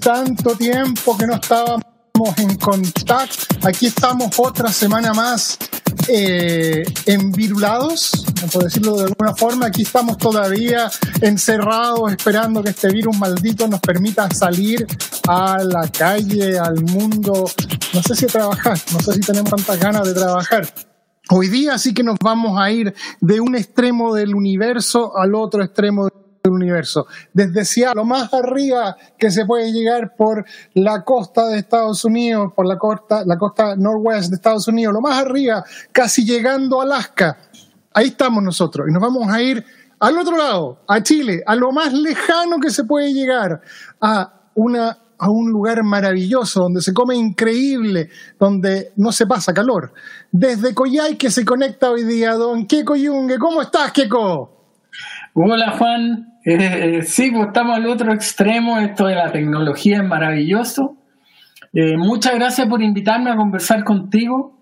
Tanto tiempo que no estábamos en contacto. Aquí estamos otra semana más eh, envirulados, por decirlo de alguna forma. Aquí estamos todavía encerrados esperando que este virus maldito nos permita salir a la calle, al mundo. No sé si trabajar, no sé si tenemos tantas ganas de trabajar. Hoy día sí que nos vamos a ir de un extremo del universo al otro extremo del universo. Desde Seattle, lo más arriba que se puede llegar por la costa de Estados Unidos, por la costa, la costa noroeste de Estados Unidos, lo más arriba, casi llegando a Alaska. Ahí estamos nosotros y nos vamos a ir al otro lado, a Chile, a lo más lejano que se puede llegar, a una a un lugar maravilloso, donde se come increíble, donde no se pasa calor. Desde Coyhaique se conecta hoy día don Keko Yungue. ¿Cómo estás, Keko? Hola Juan, eh, sí, pues estamos al otro extremo, esto de la tecnología es maravilloso. Eh, muchas gracias por invitarme a conversar contigo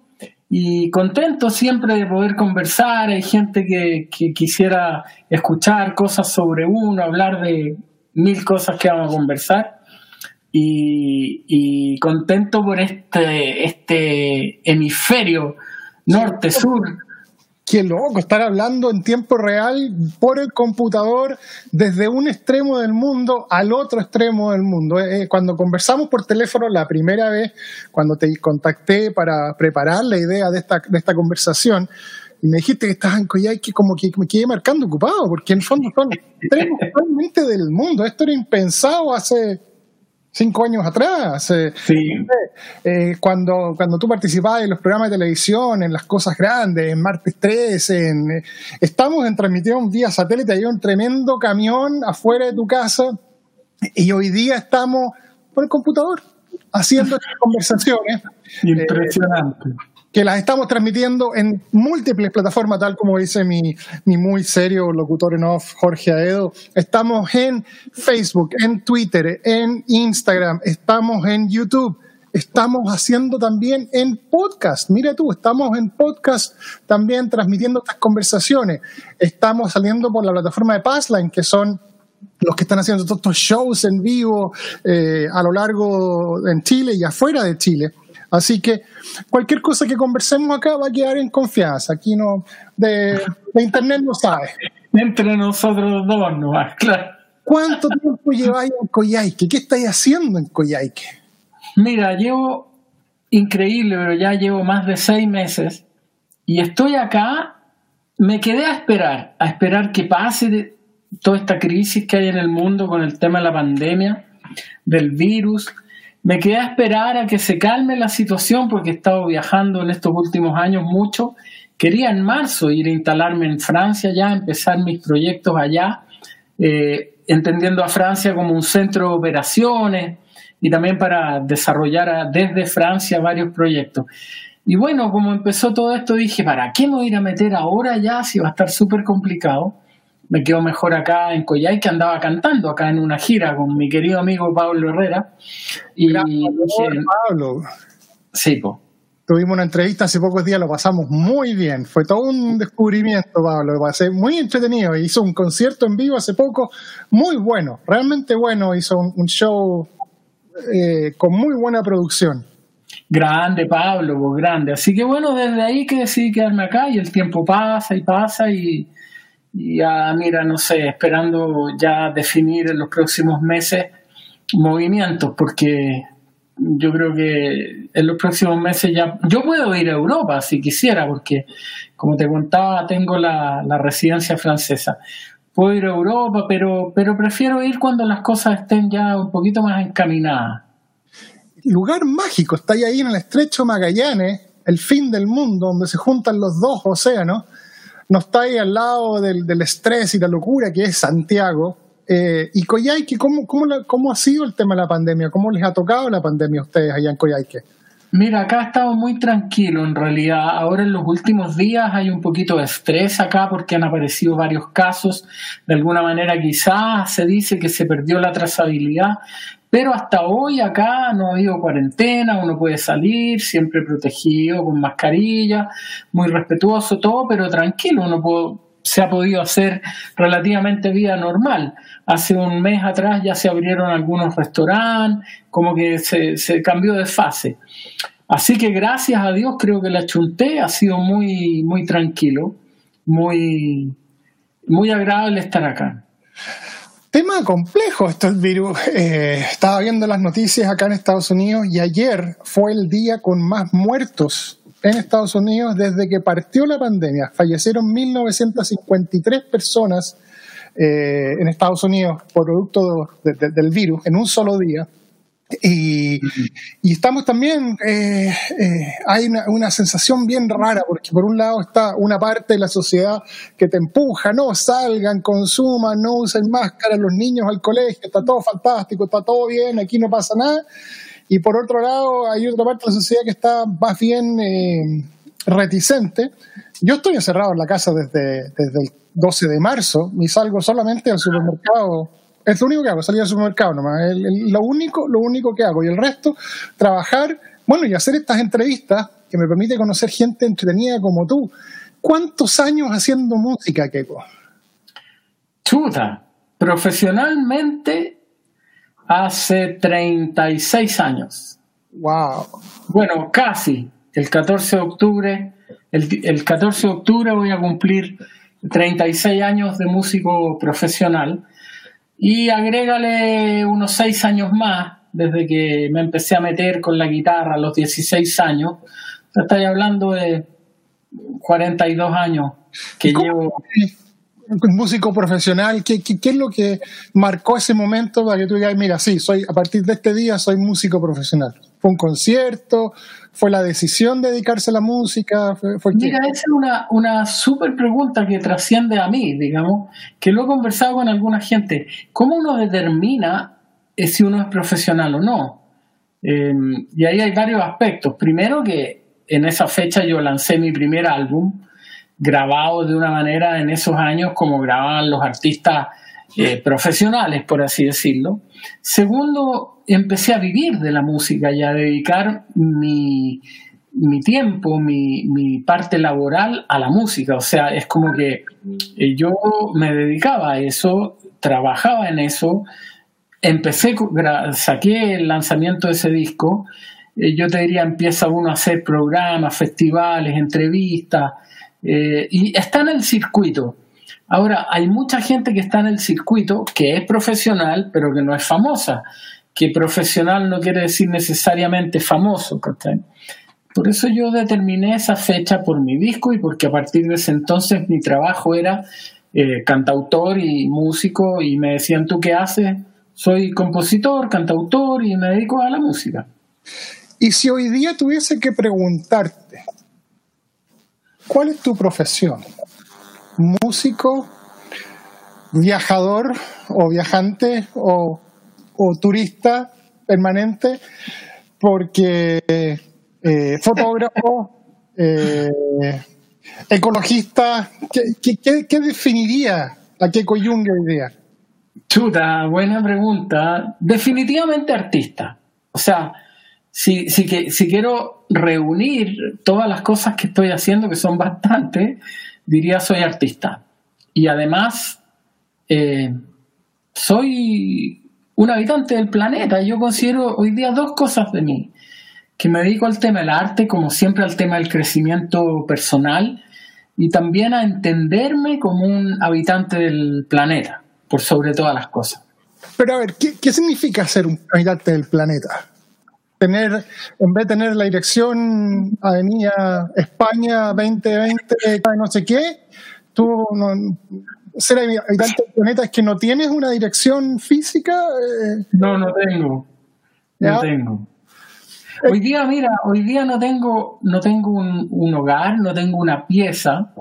y contento siempre de poder conversar. Hay gente que, quisiera escuchar cosas sobre uno, hablar de mil cosas que vamos a conversar. Y, y contento por este, este hemisferio norte-sur. Qué loco, estar hablando en tiempo real por el computador desde un extremo del mundo al otro extremo del mundo. Eh, cuando conversamos por teléfono la primera vez, cuando te contacté para preparar la idea de esta, de esta conversación, y me dijiste que estabas en Coyhaique, como que me quedé marcando ocupado, porque en el fondo son extremos totalmente del mundo. Esto era impensado hace cinco años atrás. Eh, Sí. eh, cuando, cuando tú participabas en los programas de televisión, en las cosas grandes, en Martes 3, en, eh, estamos en transmisión vía satélite, hay un tremendo camión afuera de tu casa y hoy día estamos por el computador haciendo estas conversaciones Impresionante. Que las estamos transmitiendo en múltiples plataformas, tal como dice mi, mi muy serio locutor en off, Jorge Aedo. Estamos en Facebook, en Twitter, en Instagram, estamos en YouTube. Estamos haciendo también en podcast. Mira tú, estamos en podcast también transmitiendo estas conversaciones. Estamos saliendo por la plataforma de Passline, que son los que están haciendo todos estos shows en vivo eh, a lo largo en Chile y afuera de Chile. Así que cualquier cosa que conversemos acá va a quedar en confianza. Aquí no, de, de internet no sabe. Entre nosotros dos nomás, claro. ¿Cuánto tiempo lleváis en Coyhaique? ¿Qué estáis haciendo en Coyhaique? Mira, llevo increíble, pero ya llevo más de seis meses y estoy acá. Me quedé a esperar, a esperar que pase toda esta crisis que hay en el mundo con el tema de la pandemia, del virus. Me quedé a esperar a que se calme la situación porque he estado viajando en estos últimos años mucho. Quería en marzo ir a instalarme en Francia ya, empezar mis proyectos allá, eh, entendiendo a Francia como un centro de operaciones y también para desarrollar desde Francia varios proyectos. Y bueno, como empezó todo esto, dije, ¿para qué me voy a ir a meter ahora ya si va a estar súper complicado? Me quedo mejor acá en Coyhaique, que andaba cantando acá en una gira con mi querido amigo Pablo Herrera. Y Gran Pablo. sí, po. Tuvimos una entrevista hace pocos días, lo pasamos muy bien. Fue todo un descubrimiento, Pablo. Lo pasé muy entretenido. Hizo un concierto en vivo hace poco, muy bueno, realmente bueno. Hizo un, un show eh, con muy buena producción. Grande, Pablo, grande. Así que bueno, desde ahí que decidí quedarme acá y el tiempo pasa y pasa y ya, mira, no sé, esperando ya definir en los próximos meses movimientos, porque yo creo que en los próximos meses ya... Yo puedo ir a Europa si quisiera, porque como te contaba, tengo la, la residencia francesa. Puedo ir a Europa, pero, pero prefiero ir cuando las cosas estén ya un poquito más encaminadas. Lugar mágico, está ahí en el estrecho Magallanes, el fin del mundo, donde se juntan los dos océanos. No está ahí al lado del, del estrés y la locura que es Santiago. Eh, y Coyhaique, ¿cómo, cómo, ¿cómo ha sido el tema de la pandemia? ¿Cómo les ha tocado la pandemia a ustedes allá en Coyhaique? Mira, acá ha estado muy tranquilo en realidad. Ahora en los últimos días hay un poquito de estrés acá porque han aparecido varios casos. De alguna manera quizás se dice que se perdió la trazabilidad, pero hasta hoy acá no ha habido cuarentena, uno puede salir siempre protegido, con mascarilla, muy respetuoso todo, pero tranquilo, uno se ha podido hacer relativamente vida normal. Hace un mes atrás ya se abrieron algunos restaurantes, como que se, se cambió de fase. Así que gracias a Dios creo que la chunté ha sido muy, muy tranquilo, muy, muy agradable estar acá. Tema complejo esto el virus. Eh, estaba viendo las noticias acá en Estados Unidos y ayer fue el día con más muertos en Estados Unidos desde que partió la pandemia. Fallecieron 1.953 personas eh, en Estados Unidos por producto de- de- del virus en un solo día. Y, estamos también, eh, eh, hay una, una sensación bien rara, porque por un lado está una parte de la sociedad que te empuja, no salgan, consuman, no usen máscara, los niños al colegio, está todo fantástico, está todo bien, aquí no pasa nada. Y por otro lado hay otra parte de la sociedad que está más bien eh, reticente. Yo estoy encerrado en la casa desde, desde el 12 de marzo y salgo solamente al supermercado es lo único que hago, salir al supermercado nomás. El- el- lo, único, lo único que hago. Y el resto, trabajar, bueno, y hacer estas entrevistas que me permite conocer gente entretenida como tú. ¿Cuántos años haciendo música, Keiko? Chuta, profesionalmente hace 36 años. ¡Wow! Bueno, casi. El 14 de octubre, el, el 14 de octubre voy a cumplir 36 años de músico profesional y agrégale unos 6 años más desde que me empecé a meter con la guitarra a los 16 años. Estoy hablando de 42 años que ¿Y cómo- llevo. Un músico profesional, ¿qué, qué, qué es lo que marcó ese momento para que tú digas, mira, sí, soy, a partir de este día soy músico profesional? ¿Fue un concierto? ¿Fue la decisión de dedicarse a la música? ¿Fue, fue? Mira, esa es una, una súper pregunta que trasciende a mí, digamos, que lo he conversado con alguna gente. ¿Cómo uno determina eh, si uno es profesional o no? Eh, y ahí hay varios aspectos. Primero que en esa fecha yo lancé mi primer álbum, grabado de una manera en esos años como grababan los artistas eh, profesionales, por así decirlo. Segundo, empecé a vivir de la música y a dedicar mi, mi tiempo, mi, mi parte laboral a la música. O sea, es como que eh, yo me dedicaba a eso, trabajaba en eso, empecé, saqué el lanzamiento de ese disco. eh, yo te diría, empieza uno a hacer programas, festivales, entrevistas, y está en el circuito. Ahora, hay mucha gente que está en el circuito que es profesional, pero que no es famosa. Que profesional no quiere decir necesariamente famoso. ¿cachai? Por eso yo determiné esa fecha por mi disco y porque a partir de ese entonces mi trabajo era eh, cantautor y músico y me decían, ¿tú qué haces? Soy compositor, cantautor y me dedico a la música. Y si hoy día tuviese que preguntarte, ¿cuál es tu profesión? ¿Músico, viajador o viajante o, o turista permanente? Porque eh, fotógrafo, eh, ecologista, ¿qué, qué, definiría a Keiko Jung hoy día? Chuta, buena pregunta. Definitivamente artista. O sea, si, si, que, si quiero reunir todas las cosas que estoy haciendo, que son bastantes, diría soy artista. Y además, eh, soy un habitante del planeta. Yo considero hoy día dos cosas de mí. Que me dedico al tema del arte, como siempre al tema del crecimiento personal, y también a entenderme como un habitante del planeta, por sobre todas las cosas. Pero a ver, ¿qué, qué significa ser un habitante del planeta? Tener, en vez de tener la dirección Avenida España 2020, no sé qué, tú no- ser habitante del planeta es que no tienes una dirección física. eh, No, no tengo. ¿Ya? No tengo. Hoy día, mira, hoy día no tengo, no tengo un, un hogar, no tengo una pieza,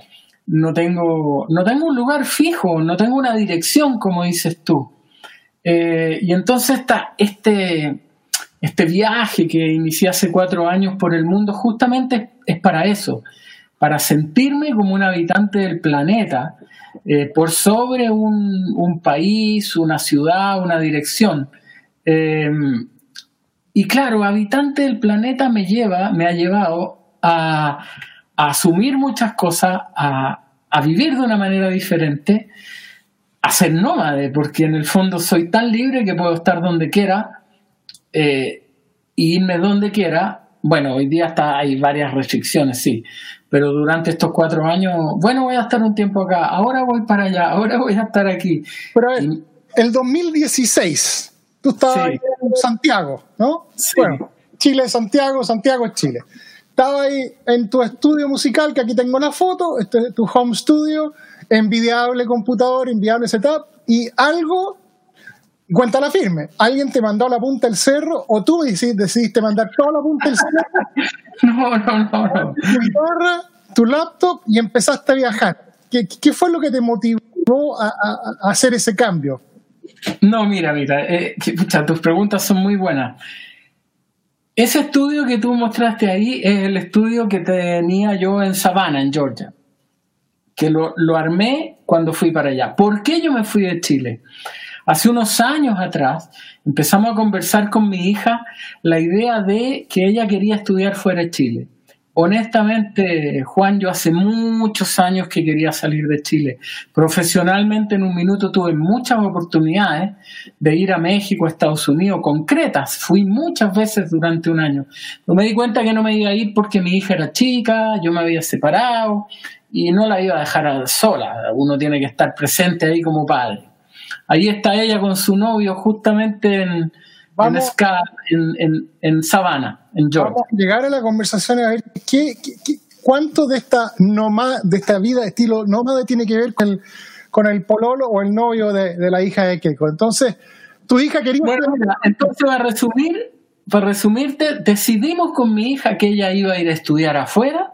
no tengo, no tengo un lugar fijo, no tengo una dirección, como dices tú. Eh, y entonces está este, este viaje que inicié hace cuatro años por el mundo justamente es para eso, para sentirme como un habitante del planeta, eh, por sobre un, país, una ciudad, una dirección. Em, y claro, habitante del planeta me lleva, me ha llevado a, asumir muchas cosas, a, a, vivir de una manera diferente, a ser nómade, porque en el fondo soy tan libre que puedo estar donde quiera eh, irme donde quiera. Bueno, hoy día está, hay varias restricciones, sí, pero durante estos cuatro años, bueno, voy a estar un tiempo acá, ahora voy para allá, ahora voy a estar aquí. Pero el 2016, tú estabas en Santiago, ¿no? Sí. Bueno, Chile es Santiago, Santiago es Chile. Estaba ahí en tu estudio musical, que aquí tengo la foto, este es tu home studio, envidiable computador, envidiable setup, y algo, cuéntala firme, alguien te mandó a la punta del cerro o tú decidiste mandar toda la punta del cerro. no, no, no, no. Tu guitarra, tu laptop y empezaste a viajar. ¿Qué, qué fue lo que te motivó a, a, a hacer ese cambio? No, mira, mira, eh, pucha, tus preguntas son muy buenas. Ese estudio que tú mostraste ahí es el estudio que tenía yo en Savannah, en Georgia, que lo, lo, armé cuando fui para allá. ¿Por qué yo me fui de Chile? Hace unos años atrás empezamos a conversar con mi hija la idea de que ella quería estudiar fuera de Chile. Honestamente, Juan, yo hace muchos años que quería salir de Chile. Profesionalmente en un minuto tuve muchas oportunidades de ir a México, a Estados Unidos, concretas. Fui muchas veces durante un año. Pero me di cuenta que no me iba a ir porque mi hija era chica, yo me había separado y no la iba a dejar sola. Uno tiene que estar presente ahí como padre. Ahí está ella con su novio justamente en, en, Ska, en, en, en, Savannah, en Georgia. Vamos a llegar a la conversación a ver qué, qué, qué, cuánto de esta, nomad, de esta vida estilo nómada tiene que ver con el, con el pololo o el novio de, de la hija de Keiko. Entonces, tu hija quería... Bueno, entonces para resumir, para resumirte, decidimos con mi hija que ella iba a ir a estudiar afuera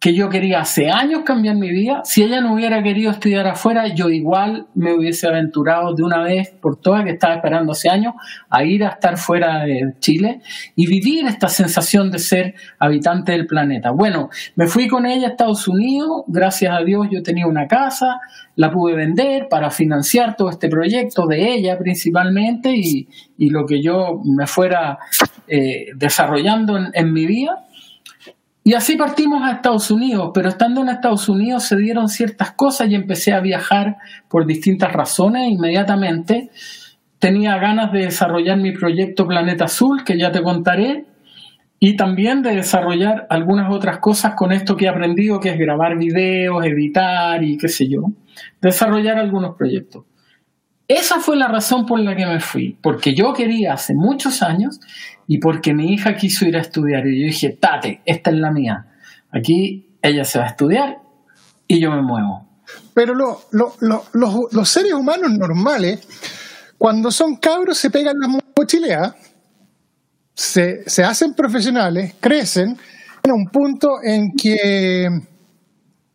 que yo quería hace años cambiar mi vida. Si ella no hubiera querido estudiar afuera, yo igual me hubiese aventurado de una vez por todas, que estaba esperando hace años, a ir a estar fuera de Chile y vivir esta sensación de ser habitante del planeta. Bueno, me fui con ella a Estados Unidos, gracias a Dios yo tenía una casa, la pude vender para financiar todo este proyecto de ella principalmente y, y lo que yo me fuera eh, desarrollando en, en mi vida. Y así partimos a Estados Unidos, pero estando en Estados Unidos se dieron ciertas cosas y empecé a viajar por distintas razones inmediatamente. Tenía ganas de desarrollar mi proyecto Planeta Azul, que ya te contaré, y también de desarrollar algunas otras cosas con esto que he aprendido, que es grabar videos, editar y qué sé yo, desarrollar algunos proyectos. Esa fue la razón por la que me fui, porque yo quería hace muchos años y porque mi hija quiso ir a estudiar y yo dije, tate, esta es la mía. Aquí ella se va a estudiar y yo me muevo. Pero lo, lo, lo, los, los, seres humanos normales, cuando son cabros, se pegan las mochileas, se, se hacen profesionales, crecen, a un punto en que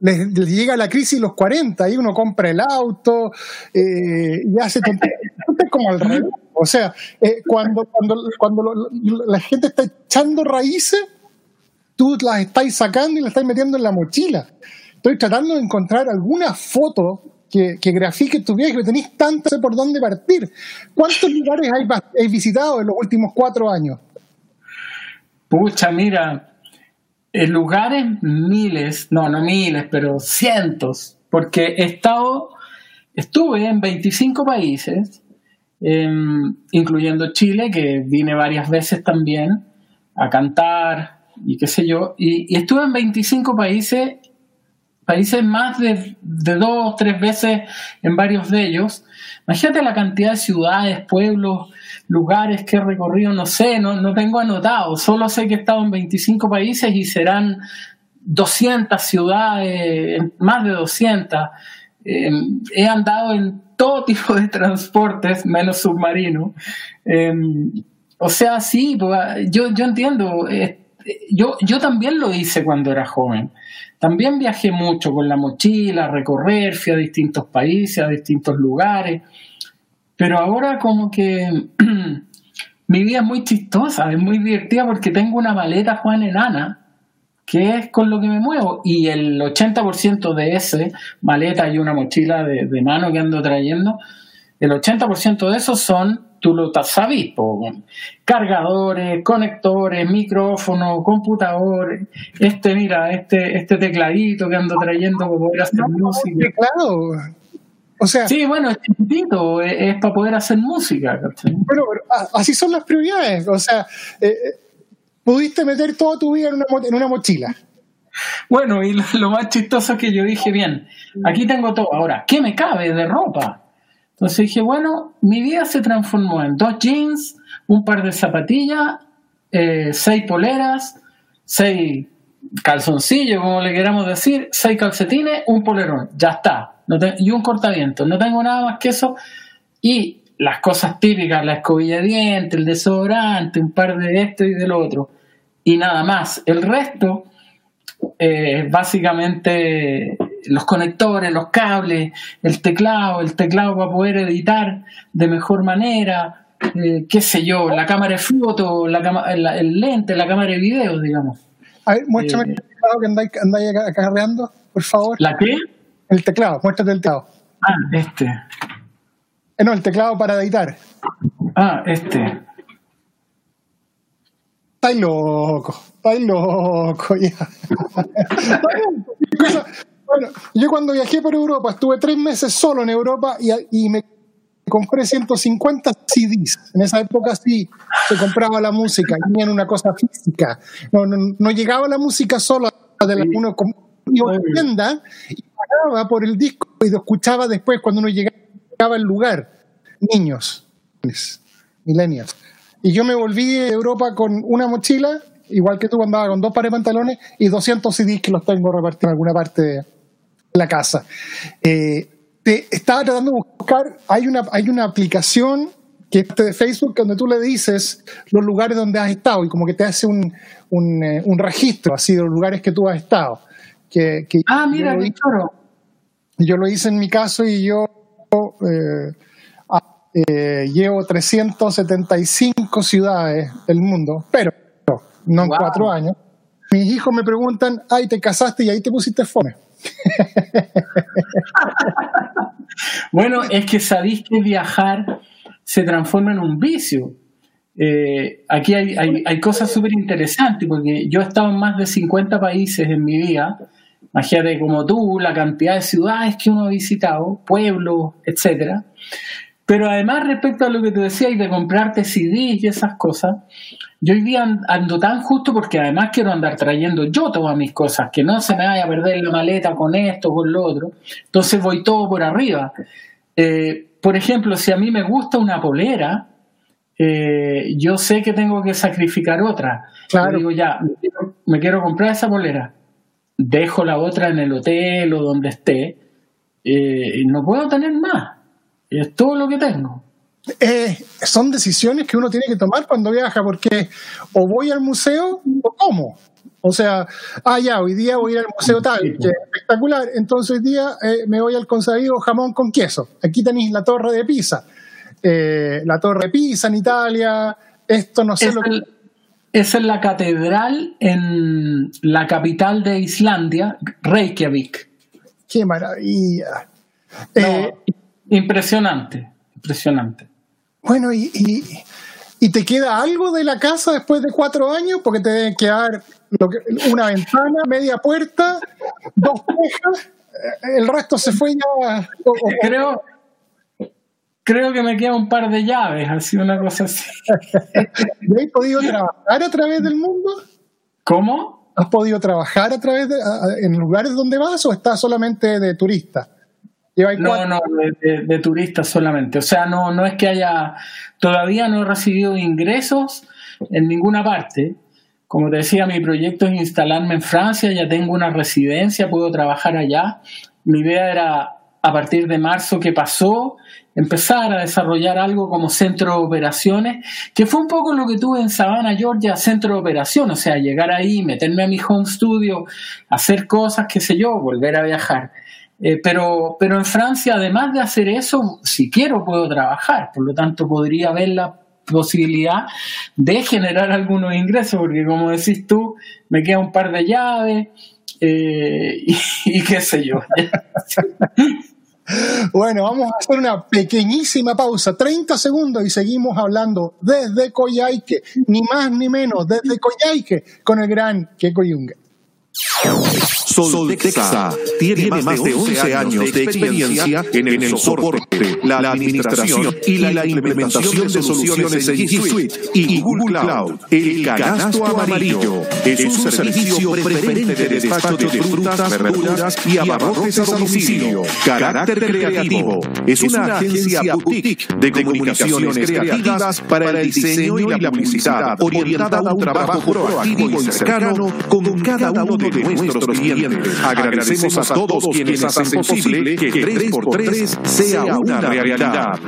les, llega la crisis los 40 y uno compra el auto eh, y hace es como al revés. O sea, eh, cuando, cuando, cuando lo, la gente está echando raíces, tú las estás sacando y las estás metiendo en la mochila. Estoy tratando de encontrar alguna foto que, que grafique tu viaje, pero tenéis tanto sé por dónde partir. ¿Cuántos lugares hay, hay visitado en los últimos cuatro años? Pucha, mira, en lugares miles, no, no miles, pero cientos, porque he estado, estuve en 25 países, eh, incluyendo Chile, que vine varias veces también a cantar y qué sé yo, y, y estuve en 25 países, países más de, de dos, tres veces en varios de ellos. Imagínate la cantidad de ciudades, pueblos, lugares que he recorrido, no sé, no, no tengo anotado, solo sé que he estado en 25 países y serán 200 ciudades, más de 200. Eh, he andado en todo tipo de transportes, menos submarino. Eh, o sea, sí, yo, yo entiendo, eh, yo, yo también lo hice cuando era joven. También viajé mucho con la mochila, recorrer, fui a distintos países, a distintos lugares pero ahora como que mi vida es muy chistosa, es muy divertida porque tengo una maleta Juan enana que es con lo que me muevo y el 80% de ese maleta y una mochila de, de mano que ando trayendo, el 80% de esos son tú lo sabes, cargadores, conectores, micrófonos, computadores, este, mira, este, este tecladito que ando trayendo para poder hacer música. Teclado. O sea, sí, bueno, es chiquitito, es, para poder hacer música. Bueno, así son las prioridades. O sea, eh, eh, pudiste meter toda tu vida en una, en una mochila. Bueno, y lo, más chistoso es que yo dije, bien, aquí tengo todo. Ahora, ¿qué me cabe de ropa? Entonces dije, bueno, mi vida se transformó en dos jeans, un par de zapatillas, eh, seis poleras, seis calzoncillos, como le queramos decir, seis calcetines, un polerón, ya está. y un cortaviento. No tengo nada más que eso. Y las cosas típicas, la escobilla de dientes, el desodorante, un par de esto y del otro. Y nada más. El resto, eh, básicamente los conectores, los cables, el teclado, el teclado para poder editar de mejor manera, eh, qué sé yo, la cámara de foto, la el lente, la cámara de video, digamos. A ver, muéstrame eh, el teclado que andáis, andáis acarreando, por favor. ¿La qué? El teclado, muéstrate el teclado. Ah, este. Eh, no, el teclado para editar. Ah, este. Estáis loco, estáis loco ya. Bueno, yo cuando viajé por Europa, estuve tres meses solo en Europa y, me compré 150 CDs. En esa época sí se compraba la música, tenían una cosa física. No, no, llegaba la música sola de la uno iba tienda y pagaba por el disco y lo escuchaba después cuando uno llegaba al lugar. Niños, millennials. Y yo me volví de Europa con una mochila, igual que tú andaba con dos pares de pantalones y 200 CDs que los tengo repartidos en alguna parte la casa. Eh, te estaba tratando de buscar, hay una, hay una aplicación que es de Facebook donde tú le dices los lugares donde has estado y como que te hace un, un, eh, registro así de los lugares que tú has estado. Que, ah, mira, qué choro. Yo lo hice en mi caso y yo eh, ah, llevo 375 ciudades del mundo, pero no en cuatro años. Mis hijos me preguntan, ay, te casaste y ahí te pusiste fome. Bueno, es que sabéis que viajar se transforma en un vicio. Eh, aquí hay, hay, cosas súper interesantes, porque yo he estado en más de 50 países en mi vida. Imagínate como tú, la cantidad de ciudades que uno ha visitado, pueblos, etcétera. Pero además, respecto a lo que tú decías, de comprarte CDs y esas cosas, yo hoy día ando tan justo porque además quiero andar trayendo yo todas mis cosas, que no se me vaya a perder la maleta con esto, con lo otro. Entonces voy todo por arriba. Eh, por ejemplo, si a mí me gusta una polera, eh, yo sé que tengo que sacrificar otra. Claro. digo, ya, me quiero, comprar esa polera. Dejo la otra en el hotel o donde esté. Eh, y no puedo tener más. Es todo lo que tengo. Eh, son decisiones que uno tiene que tomar cuando viaja, porque o voy al museo o cómo. O sea, ah, ya, hoy día voy a ir al museo tal, que espectacular. Entonces hoy día eh, me voy al consabido jamón con queso. Aquí tenéis la torre de Pisa. Eh, la torre de Pisa en Italia. Esto no sé lo que... Esa es la catedral en la capital de Islandia, Reykjavik. Qué maravilla. Impresionante, impresionante. Bueno, y, y, te queda algo de la casa después de cuatro años? Porque te deben quedar una ventana, media puerta, dos tejas, eh, el resto se fue ya. creo, creo que me queda un par de llaves, así una cosa así. ¿Has podido trabajar a través del mundo? ¿Cómo? ¿Has podido trabajar a través de, en lugares donde vas o estás solamente de turista? No, no, de, turistas solamente. O sea, no, no es que haya, todavía no he recibido ingresos en ninguna parte. Como te decía, mi proyecto es instalarme en Francia, ya tengo una residencia, puedo trabajar allá. Mi idea era, a partir de marzo que pasó, empezar a desarrollar algo como centro de operaciones, que fue un poco lo que tuve en Savannah, Georgia, centro de operaciones, o sea, llegar ahí, meterme a mi home studio, hacer cosas, qué sé yo, volver a viajar. Eh, pero, pero en Francia, además de hacer eso, si quiero puedo trabajar, por lo tanto podría haber la posibilidad de generar algunos ingresos, porque como decís tú, me queda un par de llaves eh, y, qué sé yo. Bueno, vamos a hacer una pequeñísima pausa, 30 segundos y seguimos hablando desde Coyhaique, ni más ni menos, desde Coyhaique, con el gran Keko. Soltexa tiene más de 11 años de experiencia en el soporte, la administración y la implementación de soluciones en G Suite y Google Cloud. El canasto amarillo es un servicio preferente de despacho de frutas, verduras y abarrotes a domicilio. Carácter creativo es una agencia boutique de comunicaciones creativas para el diseño y la publicidad, orientada a un trabajo proactivo y cercano con cada uno de nuestros clientes. Agradecemos a todos quienes hacen posible que 3x3 sea una realidad.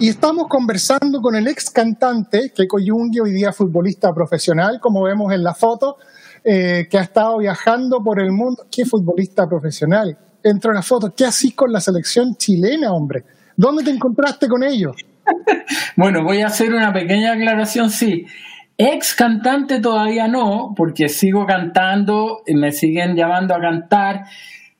Y estamos conversando con el ex cantante Keiko Yungi, hoy día futbolista profesional, como vemos en la foto, eh, que ha estado viajando por el mundo. ¿Qué futbolista profesional? Entro en la foto. ¿Qué haces con la selección chilena, hombre? ¿Dónde te encontraste con ellos? bueno, voy a hacer una pequeña aclaración, sí. Ex cantante todavía no, porque sigo cantando, y me siguen llamando a cantar,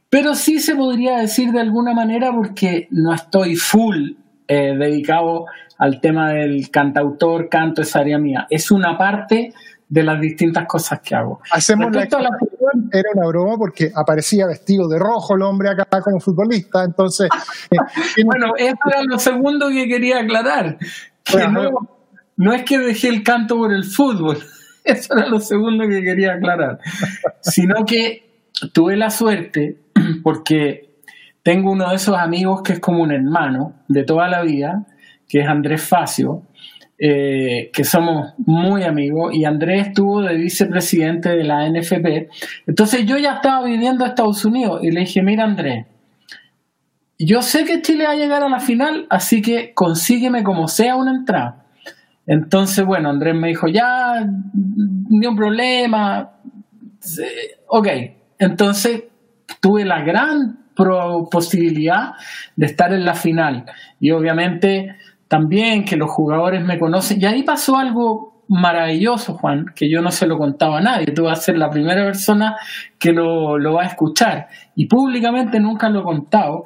pero sí se podría decir de alguna manera porque no estoy full eh, dedicado al tema del cantautor, canto, esa área mía. Es una parte de las distintas cosas que hago. Hacemos la, era una broma porque aparecía vestido de rojo el hombre acá como futbolista, entonces... Eh, bueno, eso era lo segundo que quería aclarar. Que no es que dejé el canto por el fútbol, eso era lo segundo que quería aclarar, sino que tuve la suerte porque tengo uno de esos amigos que es como un hermano de toda la vida, que es Andrés Facio, eh, que somos muy amigos, y Andrés estuvo de vicepresidente de la NFP. Entonces yo ya estaba viviendo a Estados Unidos y le dije, mira Andrés, yo sé que Chile va a llegar a la final, así que consígueme como sea una entrada. Entonces, bueno, Andrés me dijo, ya, ni un problema. Ok, entonces tuve la gran posibilidad de estar en la final. Y obviamente también que los jugadores me conocen. Y ahí pasó algo maravilloso, Juan, que yo no se lo contaba a nadie. Tú vas a ser la primera persona que lo, lo va a escuchar. Y públicamente nunca lo he contado.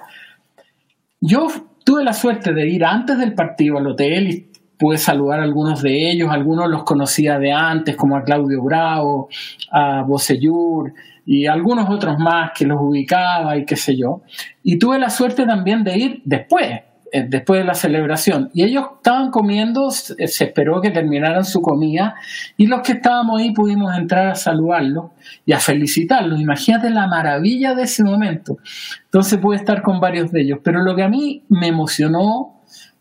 Yo tuve la suerte de ir antes del partido al hotel y pude saludar a algunos de ellos, algunos los conocía de antes, como a Claudio Bravo, a Bocellur y algunos otros más que los ubicaba y qué sé yo. Y tuve la suerte también de ir después, eh, después de la celebración. Y ellos estaban comiendo, se esperó que terminaran su comida y los que estábamos ahí pudimos entrar a saludarlos y a felicitarlos. Imagínate la maravilla de ese momento. Entonces pude estar con varios de ellos. Pero lo que a mí me emocionó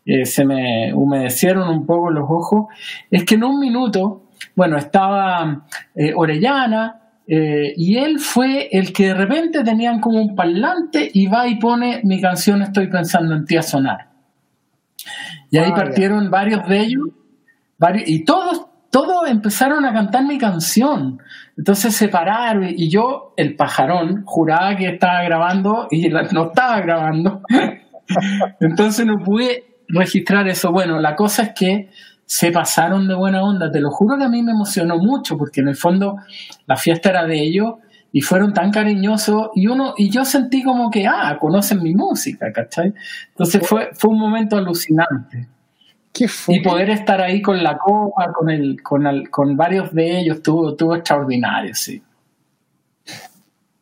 eh, se me humedecieron un poco los ojos, es que en un minuto, bueno, estaba eh, Orellana eh, y él fue el que de repente tenían como un parlante y va y pone mi canción Estoy pensando en ti a sonar. Y ahí partieron varios de ellos y todos, todos empezaron a cantar mi canción. Entonces se pararon y yo, el pajarón, juraba que estaba grabando y no estaba grabando. Entonces no pude registrar eso. Bueno, la cosa es que se pasaron de buena onda. Te lo juro que a mí me emocionó mucho porque en el fondo la fiesta era de ellos y fueron tan cariñosos y uno y yo sentí como que ah conocen mi música ¿cachai? entonces fue fue un momento alucinante ¿Qué fue? y poder estar ahí con la copa con el con, el, con varios de ellos tuvo tuvo extraordinario sí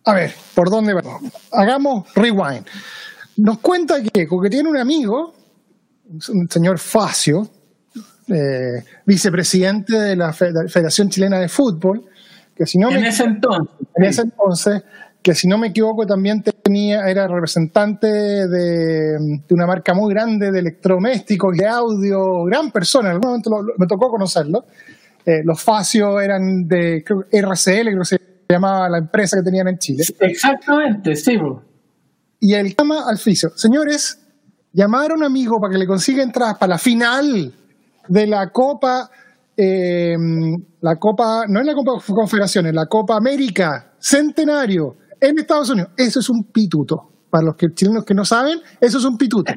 a ver por dónde vamos hagamos rewind nos cuenta que porque tiene un amigo un señor Facio, eh, vicepresidente de la Federación Chilena de Fútbol, que si no en ese entonces, en ese entonces, que si no me equivoco también tenía, era representante de, una marca muy grande de electrodomésticos y de audio, gran persona, en algún momento me tocó conocerlo. Eh, los Facio eran de RCL, creo que se llamaba la empresa que tenían en Chile. Exactamente, sí. Y el llama al señores, llamar a un amigo para que le consiga entradas para la final de la Copa, eh, la Copa, no es la Copa Confederaciones, la Copa América, Centenario, en Estados Unidos. Eso es un pituto. Para los que, chilenos que no saben, eso es un pituto.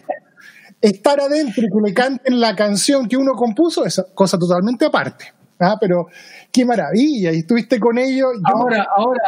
Estar adentro y que le canten la canción que uno compuso es cosa totalmente aparte. ¿ah? Pero qué maravilla, y estuviste con ellos. Ahora, ahora,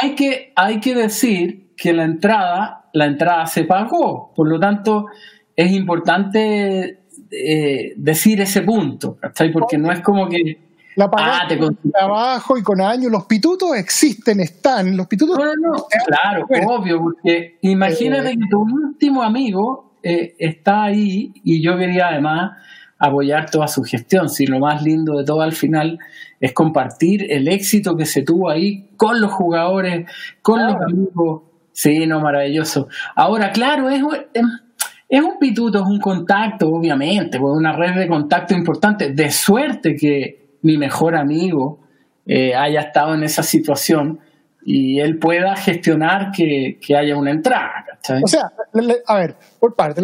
hay, que, hay que decir que la entrada, la entrada se pagó, por lo tanto, es importante eh, decir ese punto, ¿cachai? Porque no es como que la pagaste ah, con trabajo y con años. Los pitutos existen, están. Los pitutos. No, no, no. Claro, obvio, porque imagínate eh, que tu último amigo eh, está ahí y yo quería además apoyar toda su gestión. Si lo más lindo de todo al final es compartir el éxito que se tuvo ahí con los jugadores, con los amigos. Sí, no, maravilloso. Ahora, claro, es, es un pituto, es un contacto, obviamente, pues, una red de contacto importante. De suerte que mi mejor amigo eh, haya estado en esa situación y él pueda gestionar que, haya una entrada. O sea, a ver, por parte,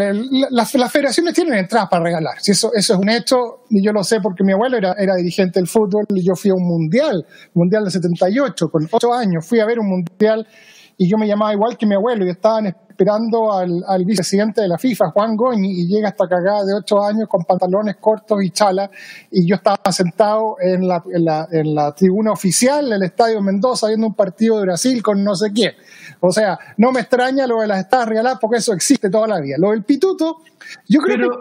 las, federaciones tienen entradas para regalar. Si eso, eso es un hecho, y yo lo sé porque mi abuelo era, era dirigente del fútbol y yo fui a un mundial, mundial del 78, con ocho años, fui a ver un mundial y yo me llamaba igual que mi abuelo y estaban esperando al, al, vicepresidente de la FIFA, Juan Goñi, y llega esta cagada de ocho años con pantalones cortos y chala, y yo estaba sentado en la, en la, en la tribuna oficial del Estadio Mendoza viendo un partido de Brasil con no sé quién. O sea, no me extraña lo de las estadas regaladas porque eso existe toda la vida. Lo del pituto, yo creo que...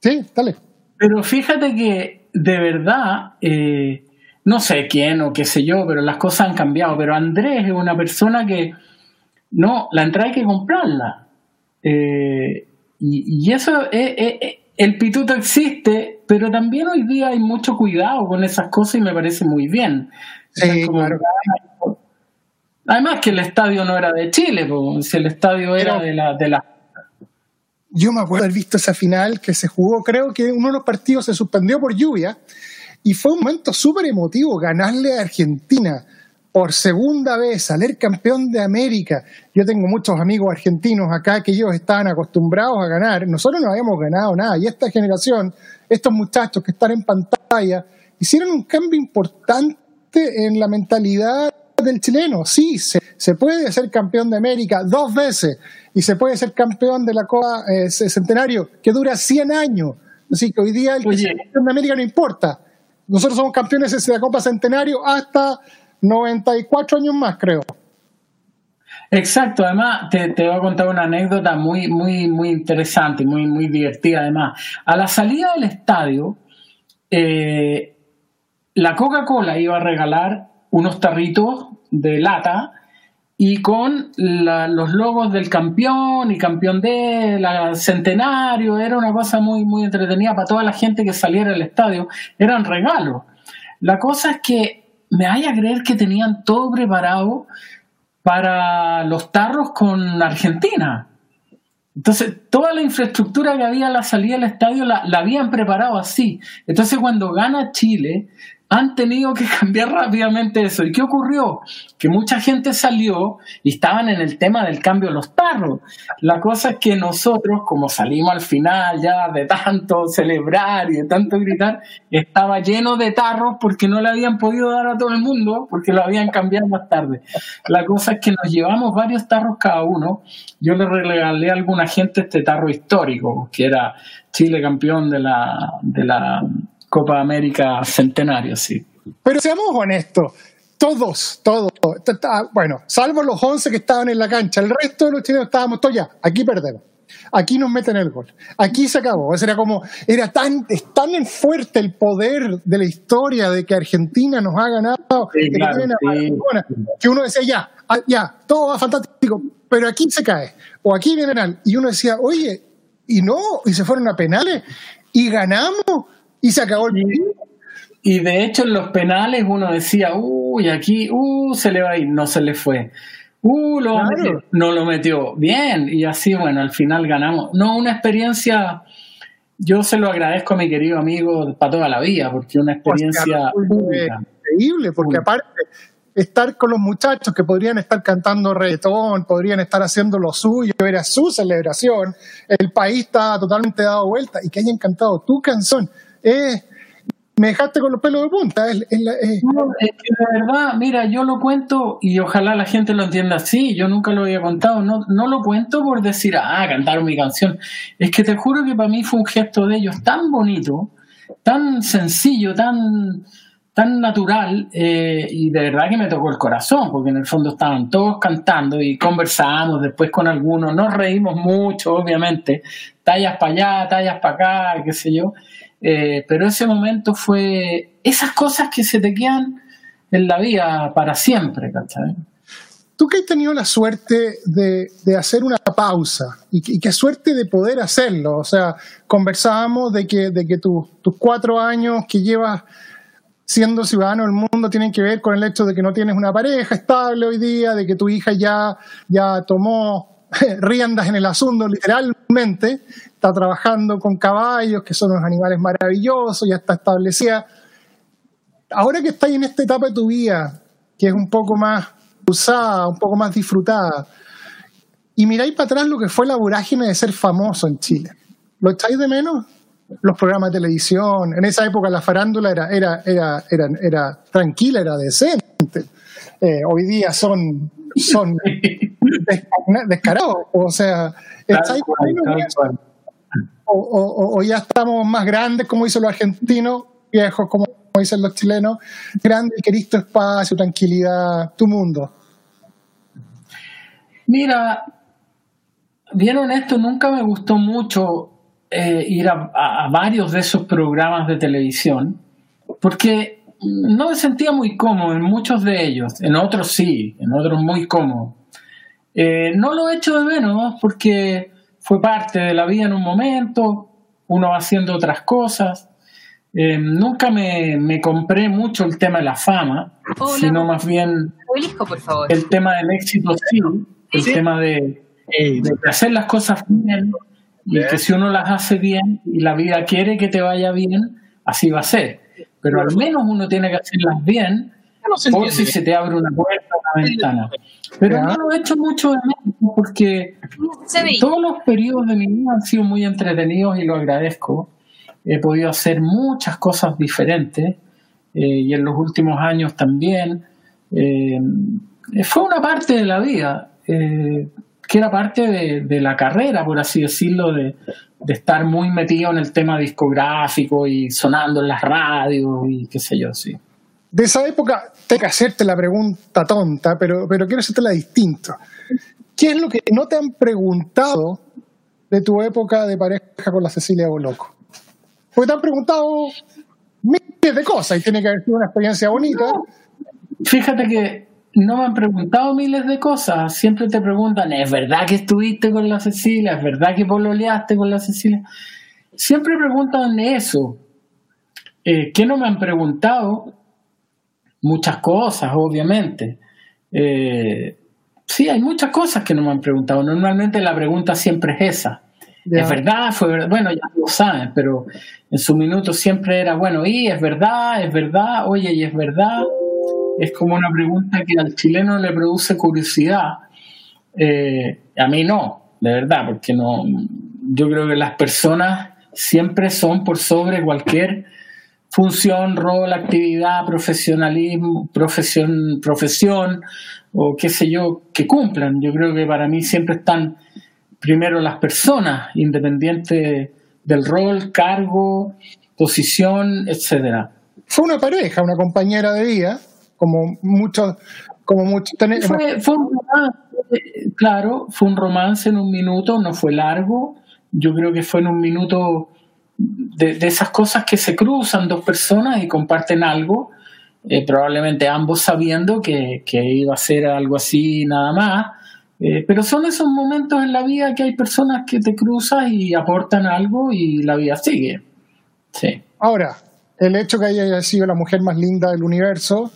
Sí, dale. Pero fíjate que de verdad... Eh, no sé quién o qué sé yo, pero las cosas han cambiado. Pero Andrés es una persona que no, la entrada hay que comprarla. Eh, y, eso, es, el pituto existe, pero también hoy día hay mucho cuidado con esas cosas y me parece muy bien. Además que el estadio no era de Chile, si el estadio era de la, de la... Yo me acuerdo haber visto esa final que se jugó, creo que uno de los partidos se suspendió por lluvia y fue un momento súper emotivo ganarle a Argentina por segunda vez, salir campeón de América. Yo tengo muchos amigos argentinos acá que ellos estaban acostumbrados a ganar. Nosotros no habíamos ganado nada. Y esta generación, estos muchachos que están en pantalla, hicieron un cambio importante en la mentalidad del chileno. Sí, se, puede ser campeón de América dos veces y se puede ser campeón de la Copa eh, Centenario, que dura 100 años. Así que hoy día el campeón de América no importa. Nosotros somos campeones de la Copa Centenario hasta 94 años más, creo. Exacto, además te, voy a contar una anécdota muy, muy, muy interesante, muy, muy divertida además. A la salida del estadio, eh, la Coca-Cola iba a regalar unos tarritos de lata y con los logos del campeón y campeón de la centenario, era una cosa muy, muy entretenida para toda la gente que saliera del estadio, eran regalos. La cosa es que me vaya a creer que tenían todo preparado para los tarros con Argentina. Entonces, toda la infraestructura que había a la salida del estadio la, la habían preparado así. Entonces, cuando gana Chile, han tenido que cambiar rápidamente eso. ¿Y qué ocurrió? Que mucha gente salió y estaban en el tema del cambio de los tarros. La cosa es que nosotros, como salimos al final ya de tanto celebrar y de tanto gritar, estaba lleno de tarros porque no le habían podido dar a todo el mundo porque lo habían cambiado más tarde. La cosa es que nos llevamos varios tarros cada uno. Yo le regalé a alguna gente este tarro histórico, que era Chile campeón de la, de la Copa América Centenario, sí. Pero seamos honestos, todos, todos, bueno, salvo los 11 que estaban en la cancha, el resto de los chilenos estábamos todos ya, aquí perdemos. Aquí nos meten el gol. Aquí se acabó. era como, era tan, tan fuerte el poder de la historia de que Argentina nos ha ganado, que, uno decía, ya, ah, ya, todo va fantástico, pero aquí se cae, o aquí viene penal. Y uno decía, oye, y no, y se fueron a penales, y ganamos, y se acabó el Y de hecho en los penales uno decía, uy, aquí, uh, se le va a ir, no se le fue. Uh, lo no lo metió. Bien, y así, bueno, al final ganamos. No, una experiencia, yo se lo agradezco a mi querido amigo para toda la vida, porque una experiencia increíble, porque aparte estar con los muchachos que podrían estar cantando reggaetón, podrían estar haciendo lo suyo, era su celebración, el país estaba totalmente dado vuelta y que hayan cantado tu canción es me dejaste con los pelos de punta. Es, es No, es que de verdad, mira, yo lo cuento y ojalá la gente lo entienda así. Yo nunca lo había contado. No, no lo cuento por decir, ah, cantaron mi canción. Es que te juro que para mí fue un gesto de ellos tan bonito, tan sencillo, tan, tan natural eh, y de verdad que me tocó el corazón, porque en el fondo estaban todos cantando y conversamos después con algunos, nos reímos mucho, obviamente, tallas para allá, tallas para acá, qué sé yo, eh, pero ese momento fue esas cosas que se te quedan en la vida para siempre, ¿cachai? Tú que has tenido la suerte de, de hacer una pausa y, qué suerte de poder hacerlo, o sea, conversábamos de que, de que tus cuatro años que llevas siendo ciudadano del mundo tienen que ver con el hecho de que no tienes una pareja estable hoy día, de que tu hija ya, ya tomó riendas en el asunto literalmente, está trabajando con caballos, que son unos animales maravillosos, ya está establecida. Ahora que estás en esta etapa de tu vida, que es un poco más usada, un poco más disfrutada, y miráis para atrás lo que fue la vorágine de ser famoso en Chile, ¿lo echáis de menos? los programas de televisión. En esa época la farándula era, era, era, era, era tranquila, era decente. Eh, hoy día son, son descarados. O sea, o, o, o, ya estamos más grandes, como dicen los argentinos, viejos, como dicen los chilenos, grande y querís tu espacio, tranquilidad, tu mundo. Mira, bien honesto, nunca me gustó mucho eh, ir a, varios de esos programas de televisión, porque no me sentía muy cómodo en muchos de ellos, en otros sí, en otros muy cómodo. Eh, no lo he hecho de menos porque fue parte de la vida en un momento, uno va haciendo otras cosas. Eh, nunca me, me, compré mucho el tema de la fama, sino más bien el tema del éxito sí, el tema de, de hacer las cosas bien, y que si uno las hace bien y la vida quiere que te vaya bien, así va a ser. Pero al menos uno tiene que hacerlas bien por si se te abre una puerta o una ventana. Pero no lo he hecho mucho de menos porque todos los periodos de mi vida han sido muy entretenidos y lo agradezco. He podido hacer muchas cosas diferentes eh, y en los últimos años también. Eh, fue una parte de la vida. Eh, que era parte de, la carrera, por así decirlo, de, estar muy metido en el tema discográfico y sonando en las radios y qué sé yo, sí. De esa época, tengo que hacerte la pregunta tonta, pero, pero quiero hacerte la distinto. ¿Qué es lo que no te han preguntado de tu época de pareja con la Cecilia Boloco? Porque te han preguntado miles de cosas y tiene que haber sido una experiencia bonita. Fíjate que no me han preguntado miles de cosas. Siempre te preguntan, ¿es verdad que estuviste con la Cecilia? ¿Es verdad que pololeaste con la Cecilia? Siempre preguntan eso. Eh, ¿Qué no me han preguntado? Muchas cosas, obviamente. Eh, sí, hay muchas cosas que no me han preguntado. Normalmente la pregunta siempre es esa. ¿Es verdad? Fue verdad? Bueno, ya lo saben, pero en su minuto siempre era, bueno, y es verdad, es verdad, oye, y es verdad es como una pregunta que al chileno le produce curiosidad. Eh, a mí no, de verdad, porque no, yo creo que las personas siempre son por sobre cualquier función, rol, actividad, profesionalismo, profesión, profesión o qué sé yo, que cumplan. Yo creo que para mí siempre están primero las personas, independiente del rol, cargo, posición, etcétera. Fue una pareja, una compañera de vida, como muchos como muchos fue, fue un romance, claro fue un romance en un minuto no fue largo yo creo que fue en un minuto de, esas cosas que se cruzan dos personas y comparten algo eh, probablemente ambos sabiendo que, que, iba a ser algo así nada más. Eh, pero son esos momentos en la vida que hay personas que te cruzas y aportan algo y la vida sigue. Sí. Ahora el hecho que haya sido la mujer más linda del universo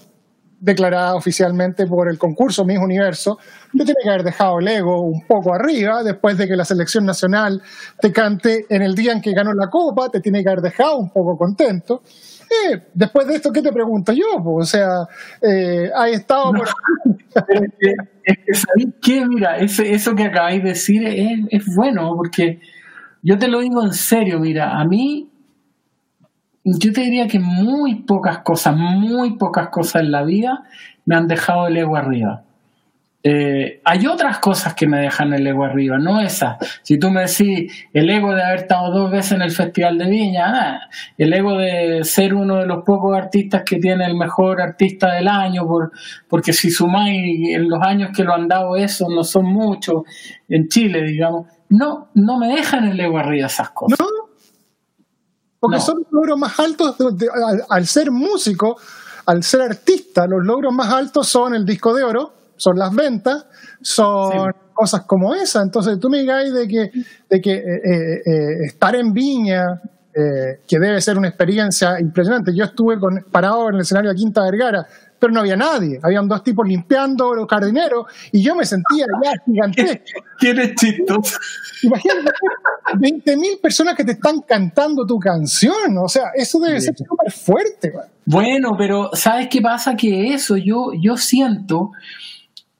declarada oficialmente por el concurso Miss Universo, te tiene que haber dejado el ego un poco arriba después de que la selección nacional te cante en el día en que ganó la copa, te tiene que haber dejado un poco contento. Eh, después de esto, ¿qué te pregunto yo? O sea, eh, ¿hay estado por... es que, qué? Mira, eso que acabáis de decir es, es bueno, porque yo te lo digo en serio, mira, a mí yo te diría que muy pocas cosas, muy pocas cosas en la vida me han dejado el ego arriba. Eh, hay otras cosas que me dejan el ego arriba, no esas. Si tú me decís el ego de haber estado dos veces en el Festival de Viña, ah, el ego de ser uno de los pocos artistas que tiene el mejor artista del año, por, porque si sumáis en los años que lo han dado eso, no son muchos en Chile, digamos. No, no me dejan el ego arriba esas cosas. Porque son los logros más altos al ser músico, al ser artista, los logros más altos son el disco de oro son las ventas, son cosas como esa. Entonces tú me digáis de que, de que eh, eh, eh, estar en Viña, que debe ser una experiencia impresionante. Yo estuve con, parado en el escenario de Quinta Vergara, pero no había nadie. Habían dos tipos limpiando los jardineros y yo me sentía ya gigantesco. ¿Quién chistoso? Imagínate, 20.000 personas que te están cantando tu canción. O sea, eso debe ser súper fuerte. Bueno, pero ¿sabes qué pasa? Que eso yo, yo siento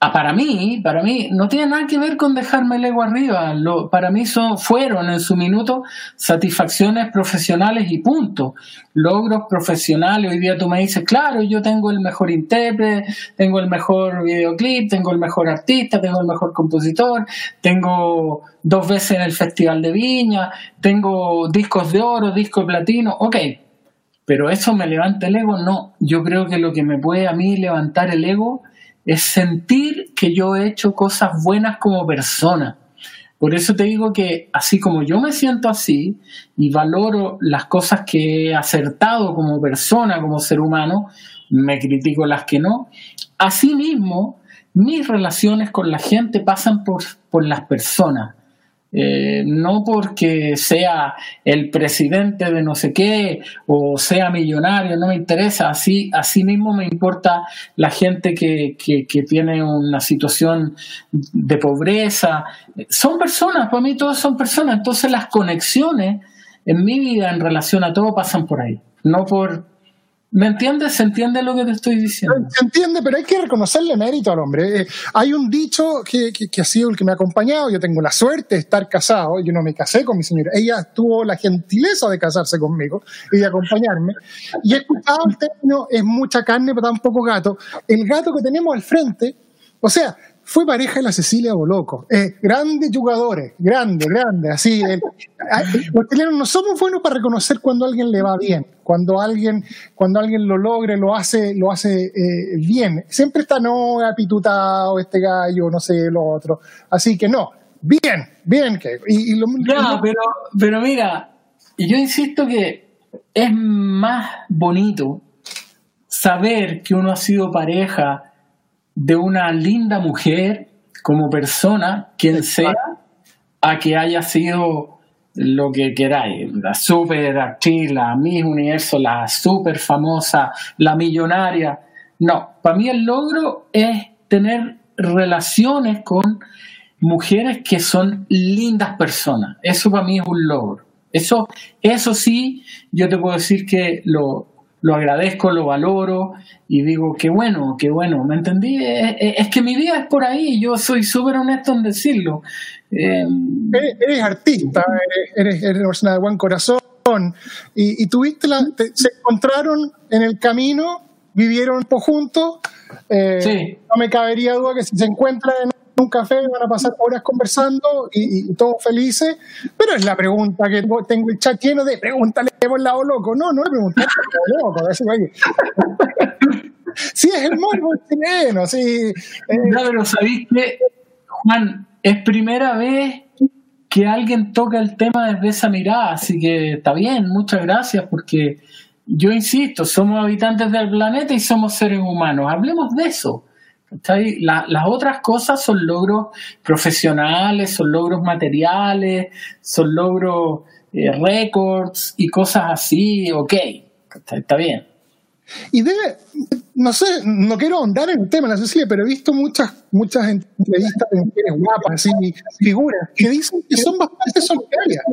Ah, para mí, para mí, no tiene nada que ver con dejarme el ego arriba. para mí son, fueron en su minuto satisfacciones profesionales y punto. Logros profesionales. Hoy día tú me dices, claro, yo tengo el mejor intérprete, tengo el mejor videoclip, tengo el mejor artista, tengo el mejor compositor, tengo dos veces en el Festival de Viña, tengo discos de oro, discos de platino. Ok, pero eso me levanta el ego. No, yo creo que lo que me puede a mí levantar el ego es sentir que yo he hecho cosas buenas como persona. Por eso te digo que así como yo me siento así y valoro las cosas que he acertado como persona, como ser humano, me critico las que no, así mismo mis relaciones con la gente pasan por, por las personas. Eh, no porque sea el presidente de no sé qué o sea millonario, no me interesa, así, así mismo me importa la gente que, que, tiene una situación de pobreza. Son personas, para mí todos son personas, entonces las conexiones en mi vida en relación a todo pasan por ahí, no por, ¿Me entiendes? ¿Se entiende lo que te estoy diciendo? Se entiende, pero hay que reconocerle mérito al hombre. Eh, hay un dicho que, que, ha sido el que me ha acompañado. Yo tengo la suerte de estar casado. Yo no me casé con mi señora. Ella tuvo la gentileza de casarse conmigo y de acompañarme. Y he escuchado el término, es mucha carne, pero tampoco gato. El gato que tenemos al frente, o sea, fue pareja de la Cecilia Boloco. Eh, grandes jugadores, grandes, grandes, así. los chilenos no somos buenos para reconocer cuando a alguien le va bien, cuando alguien, cuando alguien lo logre, lo hace, lo hace eh, bien. Siempre está no apitutado este gallo, no sé, lo otro. Así que no, bien, bien. Que, y, pero, pero mira, yo insisto que es más bonito saber que uno ha sido pareja de una linda mujer como persona, quien sea, a que haya sido lo que queráis, la super actriz, la Miss Universo, la super famosa, la millonaria. No, para mí el logro es tener relaciones con mujeres que son lindas personas. Eso para mí es un logro. Eso, eso sí, yo te puedo decir que lo, lo agradezco, lo valoro y digo, qué bueno, qué bueno, ¿me entendí? Es, que mi vida es por ahí, yo soy súper honesto en decirlo. Eh, eres, artista, eres, eres, una persona de buen corazón y, y tuviste la, se encontraron en el camino, vivieron juntos. Eh, no me cabería duda que si se encuentran en un café, van a pasar horas conversando y, todos felices, pero es la pregunta que tengo el chat lleno de pregúntale por lado loco. No, no le pregunté por lado loco. sí, es el morbo chileno, sí. Eh. No, pero sabéis que, Juan, es primera vez que alguien toca el tema desde esa mirada, así que está bien, muchas gracias, porque yo insisto, somos habitantes del planeta y somos seres humanos, hablemos de eso las otras cosas son logros profesionales, son logros materiales, son logros eh, récords y cosas así, ok, está, bien. Y debe, no sé, no quiero ahondar en el tema, la Cecilia, pero he visto muchas, muchas entrevistas de mujeres guapas, así, figuras, que dicen que son bastante solitarias,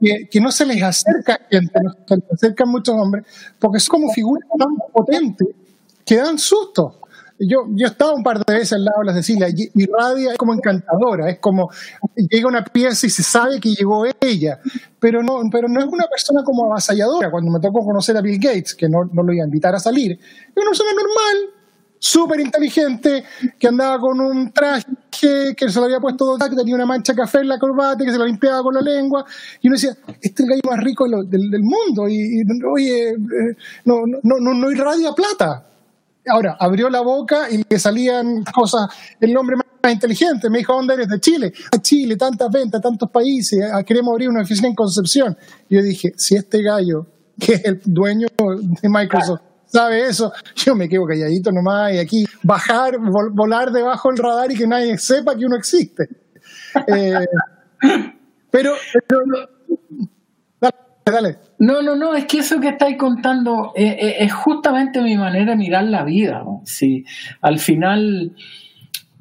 que, que, no se les acerca no se les acercan muchos hombres, porque son como figuras tan potentes que dan susto. Yo, yo estaba un par de veces al lado de la Cecilia y Radia es como encantadora, es como llega una pieza y se sabe que llegó ella, pero no, pero no es una persona como avasalladora. Cuando me tocó conocer a Bill Gates, que no, no lo iba a invitar a salir, es una persona normal, súper inteligente, que andaba con un traje que se lo había puesto que tenía una mancha café en la corbata, que se lo limpiaba con la lengua, y uno decía, este es el gallo más rico del, mundo, y, oye, eh, no, no, no, no irradia plata. Ahora, abrió la boca y le salían cosas, el hombre más inteligente, me dijo, ¿dónde eres? De Chile. A Chile, tantas ventas, tantos países, ah, queremos abrir una oficina en Concepción. Yo dije, si este gallo, que es el dueño de Microsoft, sabe eso, yo me quedo calladito nomás y aquí bajar, volar debajo del radar y que nadie sepa que uno existe. Eh, pero, pero dale, No, no, no, es que eso que estáis contando eh, eh, es justamente mi manera de mirar la vida. Si al final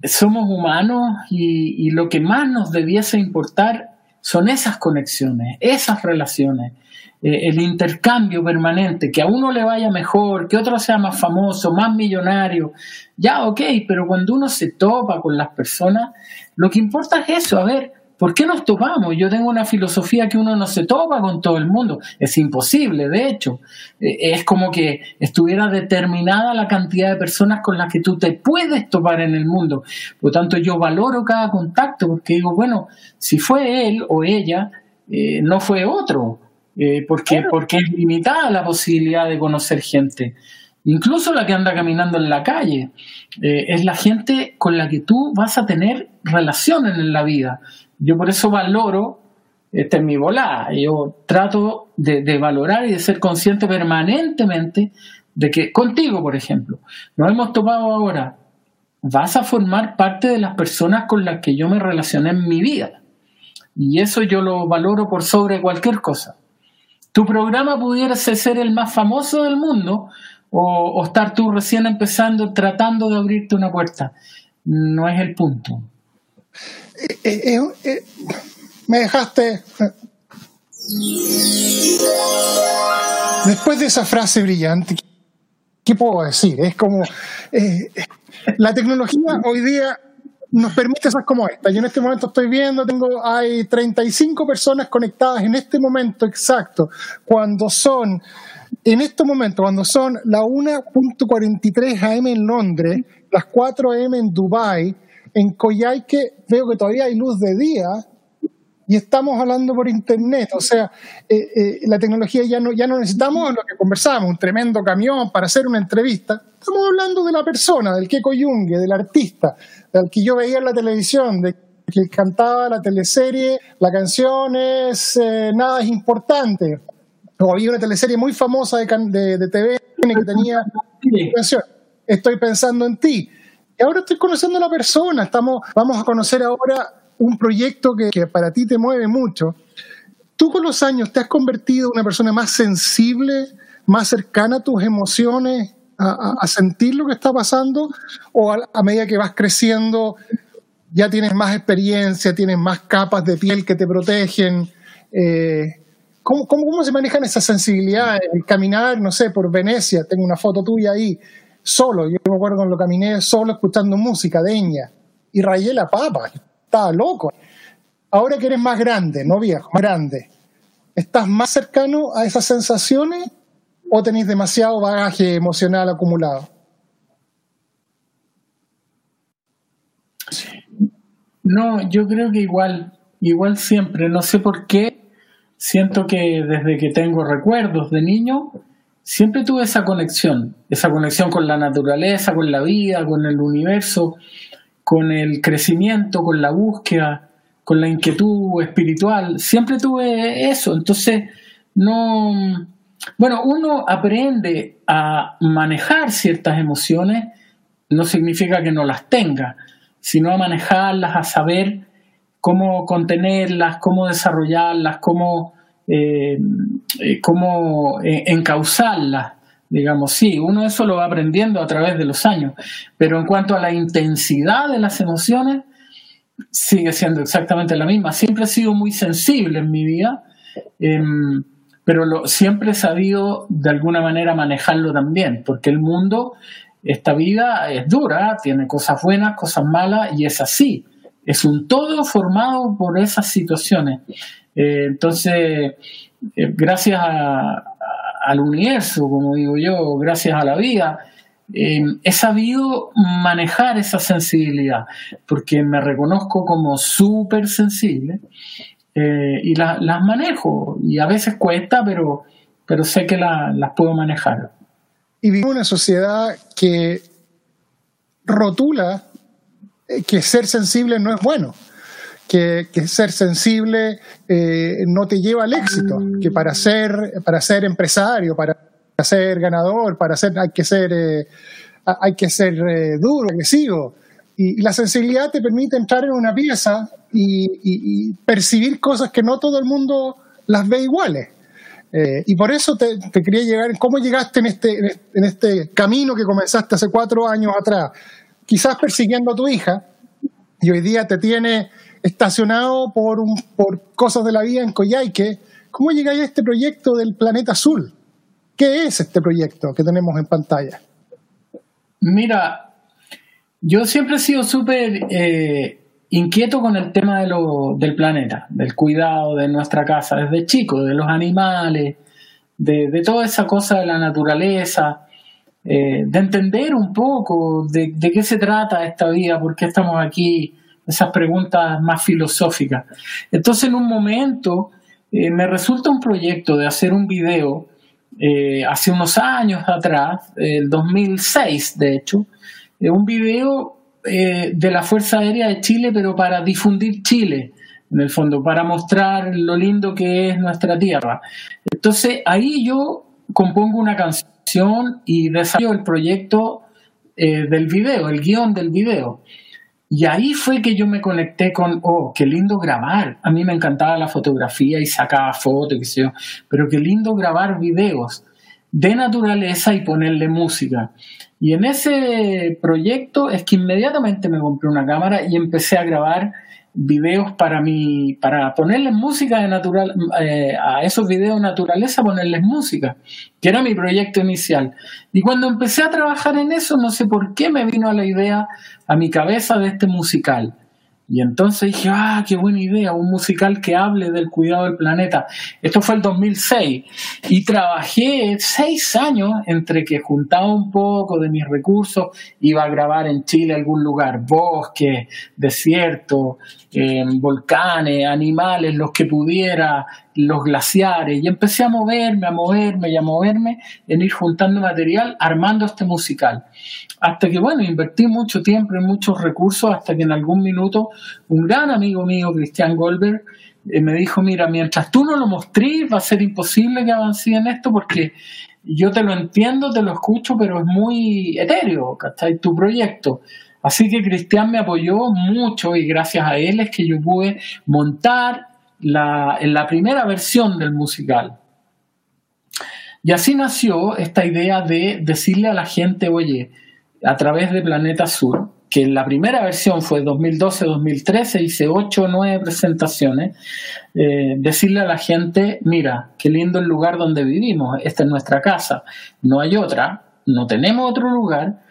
somos humanos y, lo que más nos debiese importar son esas conexiones, esas relaciones, eh, el intercambio permanente, que a uno le vaya mejor, que otro sea más famoso, más millonario. Ya, ok, pero cuando uno se topa con las personas, lo que importa es eso, a ver, ¿Por qué nos topamos? Yo tengo una filosofía que uno no se topa con todo el mundo. Es imposible, de hecho. Eh, es como que estuviera determinada la cantidad de personas con las que tú te puedes topar en el mundo. Por lo tanto, yo valoro cada contacto porque digo, bueno, si fue él o ella, eh, no fue otro. Eh, porque, porque es limitada la posibilidad de conocer gente incluso la que anda caminando en la calle, es la gente con la que tú vas a tener relaciones en la vida. Yo por eso valoro, esta es mi volada, yo trato de, valorar y de ser consciente permanentemente de que contigo, por ejemplo, nos hemos topado ahora, vas a formar parte de las personas con las que yo me relacioné en mi vida. Y eso yo lo valoro por sobre cualquier cosa. Tu programa pudiera ser el más famoso del mundo o estar tú recién empezando tratando de abrirte una puerta. No es el punto. Eh, eh, eh, me dejaste. Después de esa frase brillante, ¿qué puedo decir? Es como. la tecnología hoy día nos permite cosas como esta. Yo en este momento estoy viendo, tengo, hay 35 personas conectadas en este momento exacto, cuando son, en este momento, cuando son la 1.43 AM en Londres, las 4 AM en Dubai, en Coyhaique veo que todavía hay luz de día y estamos hablando por internet. O sea, eh, eh, la tecnología ya no, ya no necesitamos lo que conversamos, un tremendo camión para hacer una entrevista. Estamos hablando de la persona, del Keko Junge, del artista, del que yo veía en la televisión, de que cantaba la teleserie, la canción es eh, Nada es importante. O había una teleserie muy famosa de, de, de TV que tenía canción. Estoy pensando en ti y ahora estoy conociendo a la persona, estamos, vamos a conocer ahora un proyecto que, para ti te mueve mucho. ¿Tú con los años te has convertido en una persona más sensible, más cercana a tus emociones, a, sentir lo que está pasando? ¿O a, medida que vas creciendo ya tienes más experiencia, tienes más capas de piel que te protegen? Eh, ¿cómo, cómo, cómo, se manejan esas sensibilidades? El caminar, no sé, por Venecia, tengo una foto tuya ahí solo. Yo me acuerdo cuando caminé solo escuchando música de Eña y rayé la papa. Estaba loco. Ahora que eres más grande, no viejo, más grande, ¿estás más cercano a esas sensaciones o tenéis demasiado bagaje emocional acumulado? No, yo creo que igual, igual siempre, no sé por qué, siento que desde que tengo recuerdos de niño, siempre tuve esa conexión, esa conexión con la naturaleza, con la vida, con el universo, con el crecimiento, con la búsqueda, con la inquietud espiritual. Siempre tuve eso. Entonces, no. Bueno, uno aprende a manejar ciertas emociones, no significa que no las tenga, sino a manejarlas, a saber cómo contenerlas, cómo desarrollarlas, cómo eh, eh, cómo eh, encauzarla, digamos, sí, uno eso lo va aprendiendo a través de los años, pero en cuanto a la intensidad de las emociones, sigue siendo exactamente la misma. Siempre he sido muy sensible en mi vida, em, pero lo, siempre he sabido de alguna manera manejarlo también, porque el mundo esta vida es dura, tiene cosas buenas, cosas malas, y es así. Es un todo formado por esas situaciones. Eh, entonces, eh, gracias al universo, como digo yo, gracias a la vida, eh, he sabido manejar esa sensibilidad, porque me reconozco como súper sensible y las manejo. Y a veces cuesta, pero, pero sé que las puedo manejar. Y vivimos una sociedad que rotula que ser sensible no es bueno que, ser sensible eh, no te lleva al éxito, que para ser, para ser empresario, para ser ganador, para ser, hay que ser, eh, hay que ser eh, duro, agresivo. Y, la sensibilidad te permite entrar en una pieza y, percibir cosas que no todo el mundo las ve iguales. y por eso te, quería llegar, ¿cómo llegaste en este, en este camino que comenzaste hace cuatro años atrás? Quizás persiguiendo a tu hija, y hoy día te tiene estacionado por, un, por cosas de la vida en Coyhaique. ¿Cómo llegáis a este proyecto del Planeta Azul? ¿Qué es este proyecto que tenemos en pantalla? Mira, yo siempre he sido súper eh, inquieto con el tema de lo, del planeta, del cuidado de nuestra casa, desde chico, de los animales, de, toda esa cosa de la naturaleza, eh, de entender un poco de, qué se trata esta vida, por qué estamos aquí, esas preguntas más filosóficas. Entonces, en un momento, eh, me resulta un proyecto de hacer un video eh, hace unos años atrás, el 2006 de hecho, un video de la Fuerza Aérea de Chile, pero para difundir Chile, en el fondo, para mostrar lo lindo que es nuestra tierra. Entonces, ahí yo compongo una canción y desarrollo el proyecto del video, el guion del video. Y ahí fue que yo me conecté con, oh, qué lindo grabar. A mí me encantaba la fotografía y sacaba fotos, qué sé yo, pero qué lindo grabar videos de naturaleza y ponerle música. Y en ese proyecto es que inmediatamente me compré una cámara y empecé a grabar videos para mi, para ponerles música de natural, eh, a esos videos de naturaleza, ponerles música, que era mi proyecto inicial. Y cuando empecé a trabajar en eso, no sé por qué me vino a la idea, a mi cabeza de este musical. Y entonces dije, ah, qué buena idea, un musical que hable del cuidado del planeta. Esto fue el 2006 y trabajé seis años entre que juntaba un poco de mis recursos, iba a grabar en Chile algún lugar, bosque, desierto, eh, volcanes, animales, los que pudiera, los glaciares, y empecé a moverme, a moverme y a moverme en ir juntando material, armando este musical. Hasta que, bueno, invertí mucho tiempo y muchos recursos, hasta que en algún minuto un gran amigo mío, Cristian Goldberg, eh, me dijo, mira, mientras tú no lo mostres, va a ser imposible que avance en esto porque yo te lo entiendo, te lo escucho, pero es muy etéreo, ¿cachai? Tu proyecto. Así que Cristian me apoyó mucho y gracias a él es que yo pude montar la, la primera versión del musical. Y así nació esta idea de decirle a la gente, oye, a través de Planeta Sur, que en la primera versión fue 2012-2013, hice 8 o 9 presentaciones, eh, decirle a la gente, mira, qué lindo el lugar donde vivimos, esta es nuestra casa, no hay otra, no tenemos otro lugar,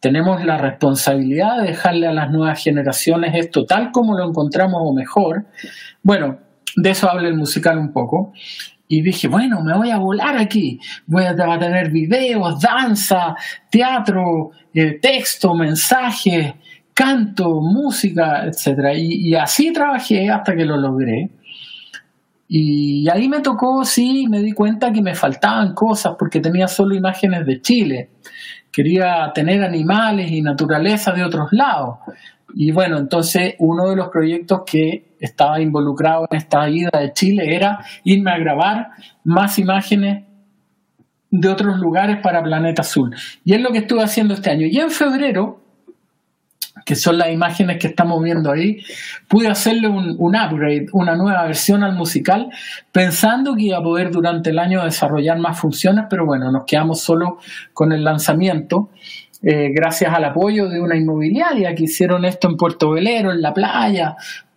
tenemos la responsabilidad de dejarle a las nuevas generaciones esto tal como lo encontramos o mejor. Bueno, de eso habla el musical un poco. Y dije, bueno, me voy a volar aquí. Voy a, tener videos, danza, teatro, eh, texto, mensaje, canto, música, etc. Y, y, así trabajé hasta que lo logré. Y ahí me tocó, sí, me di cuenta que me faltaban cosas porque tenía solo imágenes de Chile. Quería tener animales y naturaleza de otros lados. Y bueno, entonces uno de los proyectos que estaba involucrado en esta ida de Chile era irme a grabar más imágenes de otros lugares para Planeta Azul. Y es lo que estuve haciendo este año. Y en febrero, que son las imágenes que estamos viendo ahí, pude hacerle un, upgrade, una nueva versión al musical, pensando que iba a poder durante el año desarrollar más funciones, pero bueno, nos quedamos solo con el lanzamiento. Eh, gracias al apoyo de una inmobiliaria que hicieron esto en Puerto Velero, en la playa,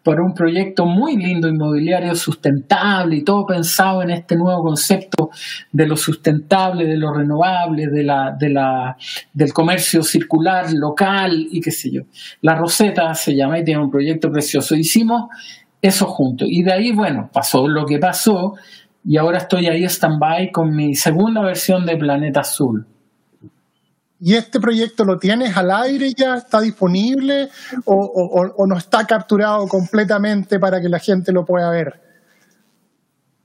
para un proyecto muy lindo inmobiliario sustentable y todo pensado en este nuevo concepto de lo sustentable, de lo renovable, de la, de la, del comercio circular local y qué sé yo. La Roseta se llama y tiene un proyecto precioso. Hicimos eso juntos. Y de ahí, bueno, pasó lo que pasó y ahora estoy ahí stand-by con mi segunda versión de Planeta Azul. ¿Y este proyecto lo tienes al aire ya? ¿Está disponible o, no está capturado completamente para que la gente lo pueda ver?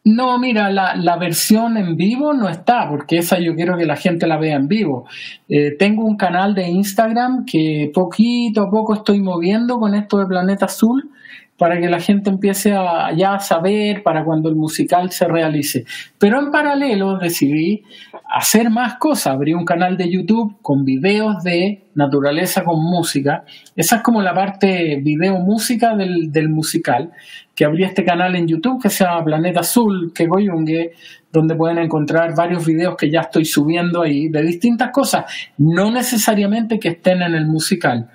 No, mira, la, versión en vivo no está, porque esa yo quiero que la gente la vea en vivo. Eh, tengo un canal de Instagram que poquito a poco estoy moviendo con esto de Planeta Azul para que la gente empiece a ya saber para cuando el musical se realice. Pero en paralelo decidí hacer más cosas. Abrí un canal de YouTube con videos de naturaleza con música. Esa es como la parte video música del, del musical. Que abrí este canal en YouTube que se llama Planeta Azul, que Goyungue, donde pueden encontrar varios videos que ya estoy subiendo ahí de distintas cosas, no necesariamente que estén en el musical.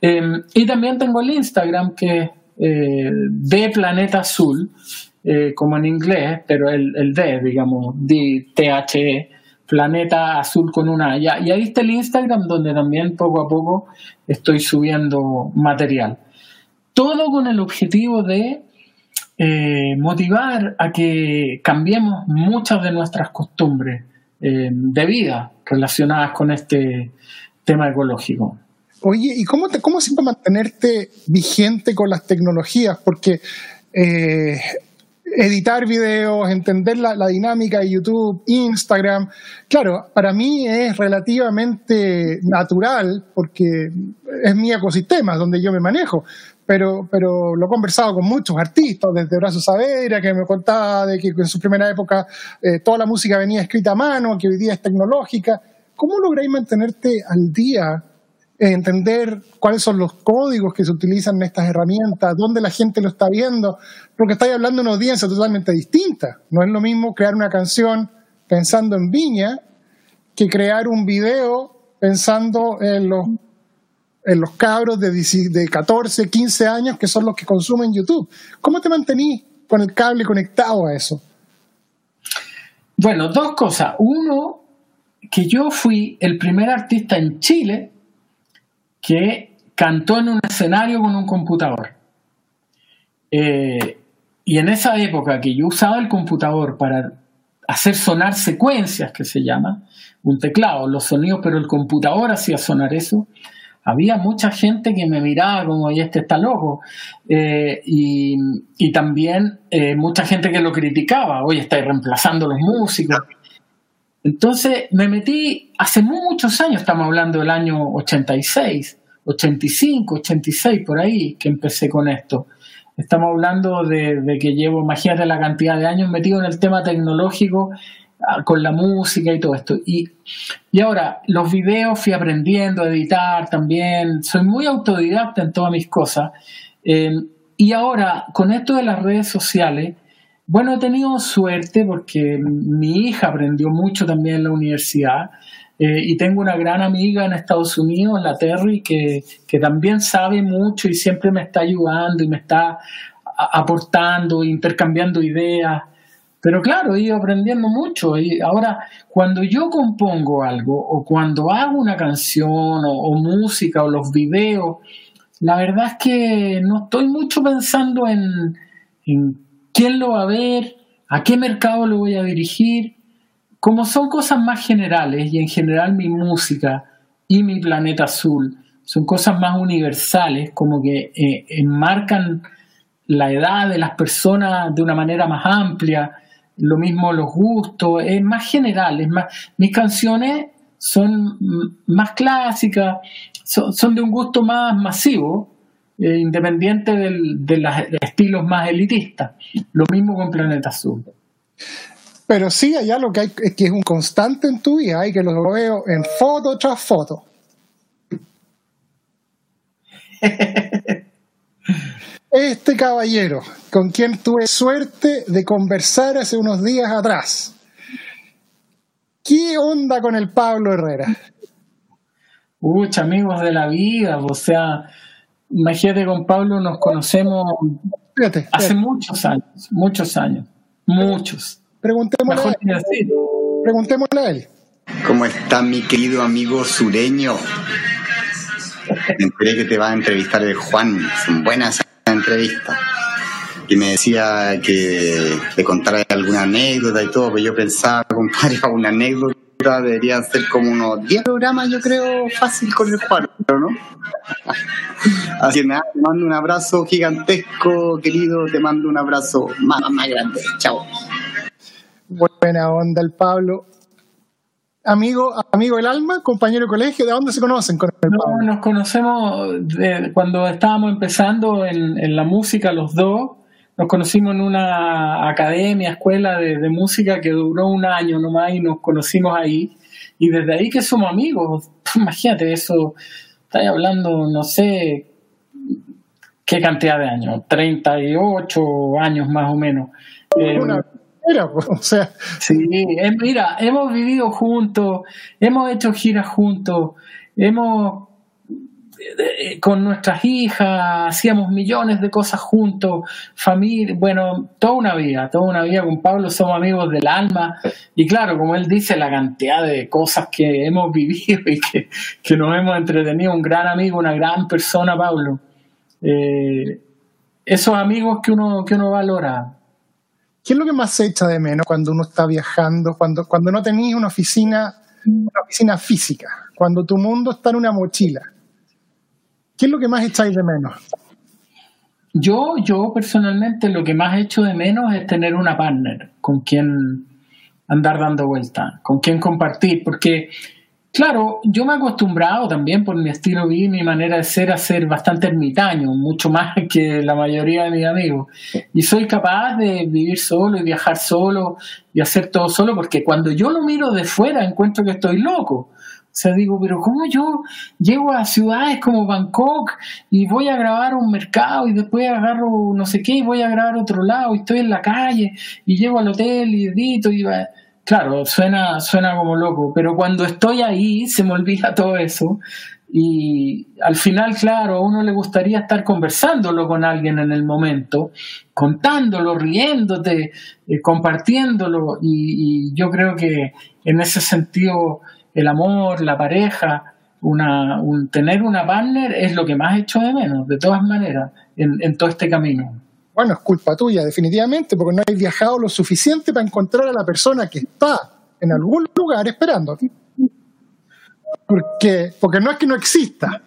Em, y también tengo el Instagram que eh, de Planeta Azul, eh, como en inglés, pero el, el D, digamos, D-T-H-E, Planeta Azul con una Y ahí está el Instagram donde también poco a poco estoy subiendo material. Todo con el objetivo de eh, motivar a que cambiemos muchas de nuestras costumbres de vida relacionadas con este tema ecológico. Oye, ¿y cómo, te, cómo siempre mantenerte vigente con las tecnologías? Porque eh, editar videos, entender la, dinámica de YouTube, Instagram, claro, para mí es relativamente natural porque es mi ecosistema, donde yo me manejo. Pero, pero lo he conversado con muchos artistas, desde Brazo Savera, que me contaba de que en su primera época eh, toda la música venía escrita a mano, que hoy día es tecnológica. ¿Cómo lográis mantenerte al día entender cuáles son los códigos que se utilizan en estas herramientas, dónde la gente lo está viendo, porque estáis hablando de una audiencia totalmente distinta. No es lo mismo crear una canción pensando en Viña que crear un video pensando en los, en los cabros de, de 14, 15 años que son los que consumen YouTube. ¿Cómo te mantenís con el cable conectado a eso? Bueno, dos cosas. Uno, que yo fui el primer artista en Chile que cantó en un escenario con un computador. Eh, y en esa época que yo usaba el computador para hacer sonar secuencias, que se llama, un teclado, los sonidos, pero el computador hacía sonar eso, había mucha gente que me miraba como, y este está loco, eh, y, también eh, mucha gente que lo criticaba, oye, está reemplazando los músicos. Entonces me metí hace muchos años, estamos hablando del año 86, 85, 86, por ahí que empecé con esto. Estamos hablando de, que llevo, imagínate la cantidad de años metido en el tema tecnológico ah, con la música y todo esto. Y, y ahora, los videos fui aprendiendo a editar también, soy muy autodidacta en todas mis cosas. Eh, y ahora, con esto de las redes sociales, bueno, he tenido suerte porque mi hija aprendió mucho también en la universidad eh, y tengo una gran amiga en Estados Unidos, la Terry, que, que, también sabe mucho y siempre me está ayudando y me está aportando, intercambiando ideas. Pero claro, he ido aprendiendo mucho. Y ahora, cuando yo compongo algo o cuando hago una canción o música o los videos, la verdad es que no estoy mucho pensando en, en quién lo va a ver, a qué mercado lo voy a dirigir. Como son cosas más generales y en general mi música y mi planeta azul son cosas más universales, como que eh, enmarcan la edad de las personas de una manera más amplia, lo mismo los gustos, es más general, mis canciones son más clásicas, son de un gusto más masivo, eh, independiente de los estilos más elitistas. Lo mismo con Planeta Azul. Pero sí, allá lo que hay es que es un constante en tu vida, hay que lo veo en foto tras foto. Este caballero, con quien tuve suerte de conversar hace unos días atrás. ¿Qué onda con el Pablo Herrera? Muchos amigos de la vida, o sea, imagínate con Pablo, nos conocemos hace muchos años, muchos años, muchos. Preguntémosle a, él. Preguntémosle a él. ¿Cómo está mi querido amigo sureño? Me enteré que te va a entrevistar el Juan. Son buenas entrevistas. Y me decía que te contara alguna anécdota y todo, pero yo pensaba, compadre, una anécdota deberían ser como unos 10 programas, yo creo, fácil con el Juan, ¿no? Así que nada, te mando un abrazo gigantesco, querido, te mando un abrazo más, más grande. Chao. Buena onda el Pablo. Amigo, amigo del alma, compañero de colegio, ¿de dónde se conocen con el Pablo? nos conocemos cuando estábamos empezando en, la música los dos. Nos conocimos en una academia, escuela de, de, música que duró un año nomás y nos conocimos ahí. Y desde ahí que somos amigos. Imagínate eso, estáis hablando, no sé qué cantidad de años, 38 años más o menos. Eh, pues, o sea. Sí, eh, mira, hemos vivido juntos, hemos hecho giras juntos, hemos con nuestras hijas, hacíamos millones de cosas juntos, familia, bueno, toda una vida, toda una vida con Pablo, somos amigos del alma y claro, como él dice, la cantidad de cosas que hemos vivido y que, que nos hemos entretenido, un gran amigo, una gran persona, Pablo. Eh, esos amigos que uno, que uno valora. ¿Qué es lo que más se echa de menos cuando uno está viajando, cuando, cuando no tenéis una oficina, una oficina física, cuando tu mundo está en una mochila? ¿Qué es lo que más echáis de menos? Yo, yo personalmente lo que más echo de menos es tener una partner con quien andar dando vuelta, con quien compartir, porque Claro, yo me he acostumbrado también por mi estilo vida y mi manera de ser a ser bastante ermitaño, mucho más que la mayoría de mis amigos. Y soy capaz de vivir solo y viajar solo y hacer todo solo porque cuando yo lo miro de fuera encuentro que estoy loco. O sea, digo, pero ¿cómo yo llego a ciudades como Bangkok y voy a grabar un mercado y después agarro no sé qué y voy a grabar otro lado y estoy en la calle y llego al hotel y edito y... Claro, suena, suena como loco, pero cuando estoy ahí se me olvida todo eso y al final, claro, a uno le gustaría estar conversándolo con alguien en el momento, contándolo, riéndote, eh, compartiéndolo y, yo creo que en ese sentido el amor, la pareja, una, un, tener una partner es lo que más hecho de menos, de todas maneras, en todo este camino bueno, es culpa tuya, definitivamente, porque no has viajado lo suficiente para encontrar a la persona que está en algún lugar esperando. Porque, porque no es que no exista.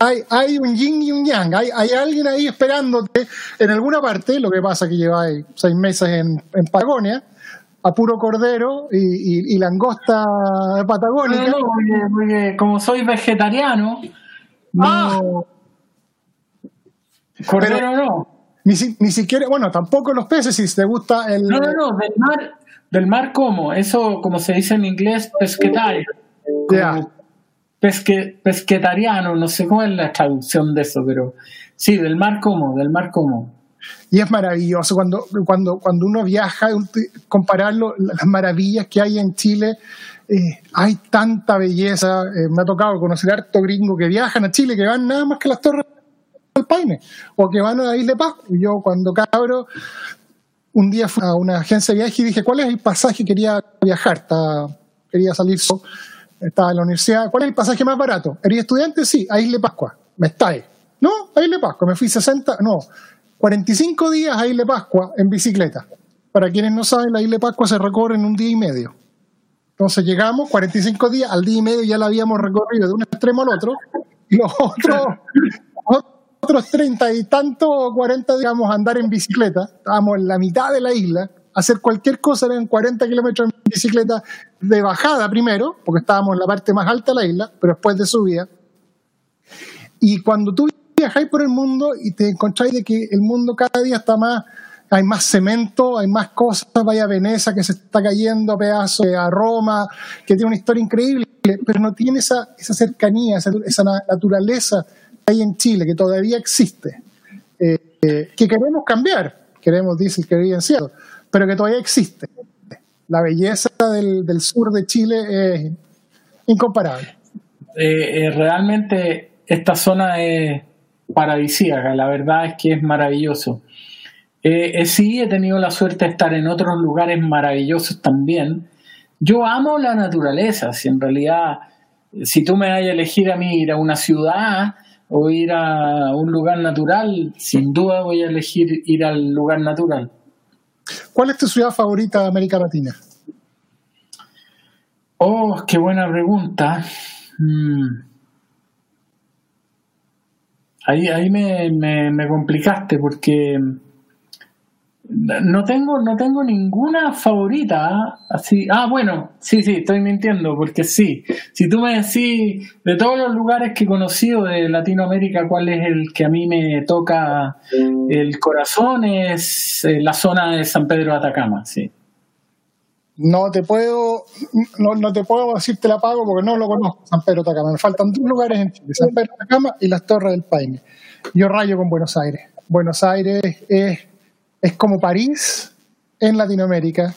Hay, hay un yin y un yang, hay, hay alguien ahí esperándote en alguna parte, lo que pasa es que lleváis seis meses en, en Patagonia, a puro cordero y, y, langosta patagónica. No, porque, como soy vegetariano, no... Ah. Cordero no. Ni, ni siquiera, bueno, tampoco los peces, si te gusta el... No, no, no, del mar, del mar como, eso como se dice en inglés, pesquetario. Pesque, pesquetariano, no sé cómo es la traducción de eso, pero sí, del mar como, del mar como. Y es maravilloso cuando, cuando, cuando uno viaja, compararlo, las maravillas que hay en Chile, eh, hay tanta belleza. Eh, me ha tocado conocer harto gringo que viajan a Chile, que van nada más que las torres Paine o que van a la Isla de Pascua. Yo cuando cabro, un día fui a una agencia de viaje y dije, ¿cuál es el pasaje? Quería viajar, quería salir, estaba en la universidad. ¿Cuál es el pasaje más barato? ¿Eres estudiante? Sí, a Isla de Pascua. Me estáis. No, a Isla de Pascua. Me fui 60, no, 45 días a Isla Pascua en bicicleta. Para quienes no saben, la Isla Pascua se recorre en un día y medio. Entonces llegamos, 45 días, al día y medio ya la habíamos recorrido de un extremo al otro. Y los otros, otros treinta y tanto, cuarenta, digamos, andar en bicicleta. Estábamos en la mitad de la isla. Hacer cualquier cosa eran 40 kilómetros en bicicleta de bajada primero, porque estábamos en la parte más alta de la isla, pero después de subida. Y cuando tú viajáis por el mundo y te encontráis de que el mundo cada día está más, hay más cemento, hay más cosas, vaya a Venecia que se está cayendo a pedazos, a Roma, que tiene una historia increíble, pero no tiene esa, esa cercanía, esa, esa naturaleza hay en Chile, que todavía existe, eh, eh, que queremos cambiar, queremos dice que vive en pero que todavía existe. La belleza del, sur de Chile es incomparable. Eh, realmente esta zona es, paradisíaca, la verdad es que es maravilloso. Eh, eh, sí, he tenido la suerte de estar en otros lugares maravillosos también. Yo amo la naturaleza, si en realidad, si tú me das a elegir a mí ir a una ciudad o ir a un lugar natural, sin duda voy a elegir ir al lugar natural. ¿Cuál es tu ciudad favorita de América Latina? Oh, qué buena pregunta. Mm. Ahí, ahí me, me complicaste porque no tengo, no tengo ninguna favorita. Así. Ah, bueno, sí, sí, estoy mintiendo, porque sí. Si tú me decís, de todos los lugares que he conocido de Latinoamérica, cuál es el que a mí me toca el corazón, es eh, la zona de San Pedro de Atacama, sí. No te puedo, no, no te puedo decirte la pago porque no lo conozco, San Pedro de Atacama. Me faltan dos lugares en Chile, San Pedro de Atacama y las Torres del Paine. Yo rayo con Buenos Aires. Buenos Aires es es como París en Latinoamérica.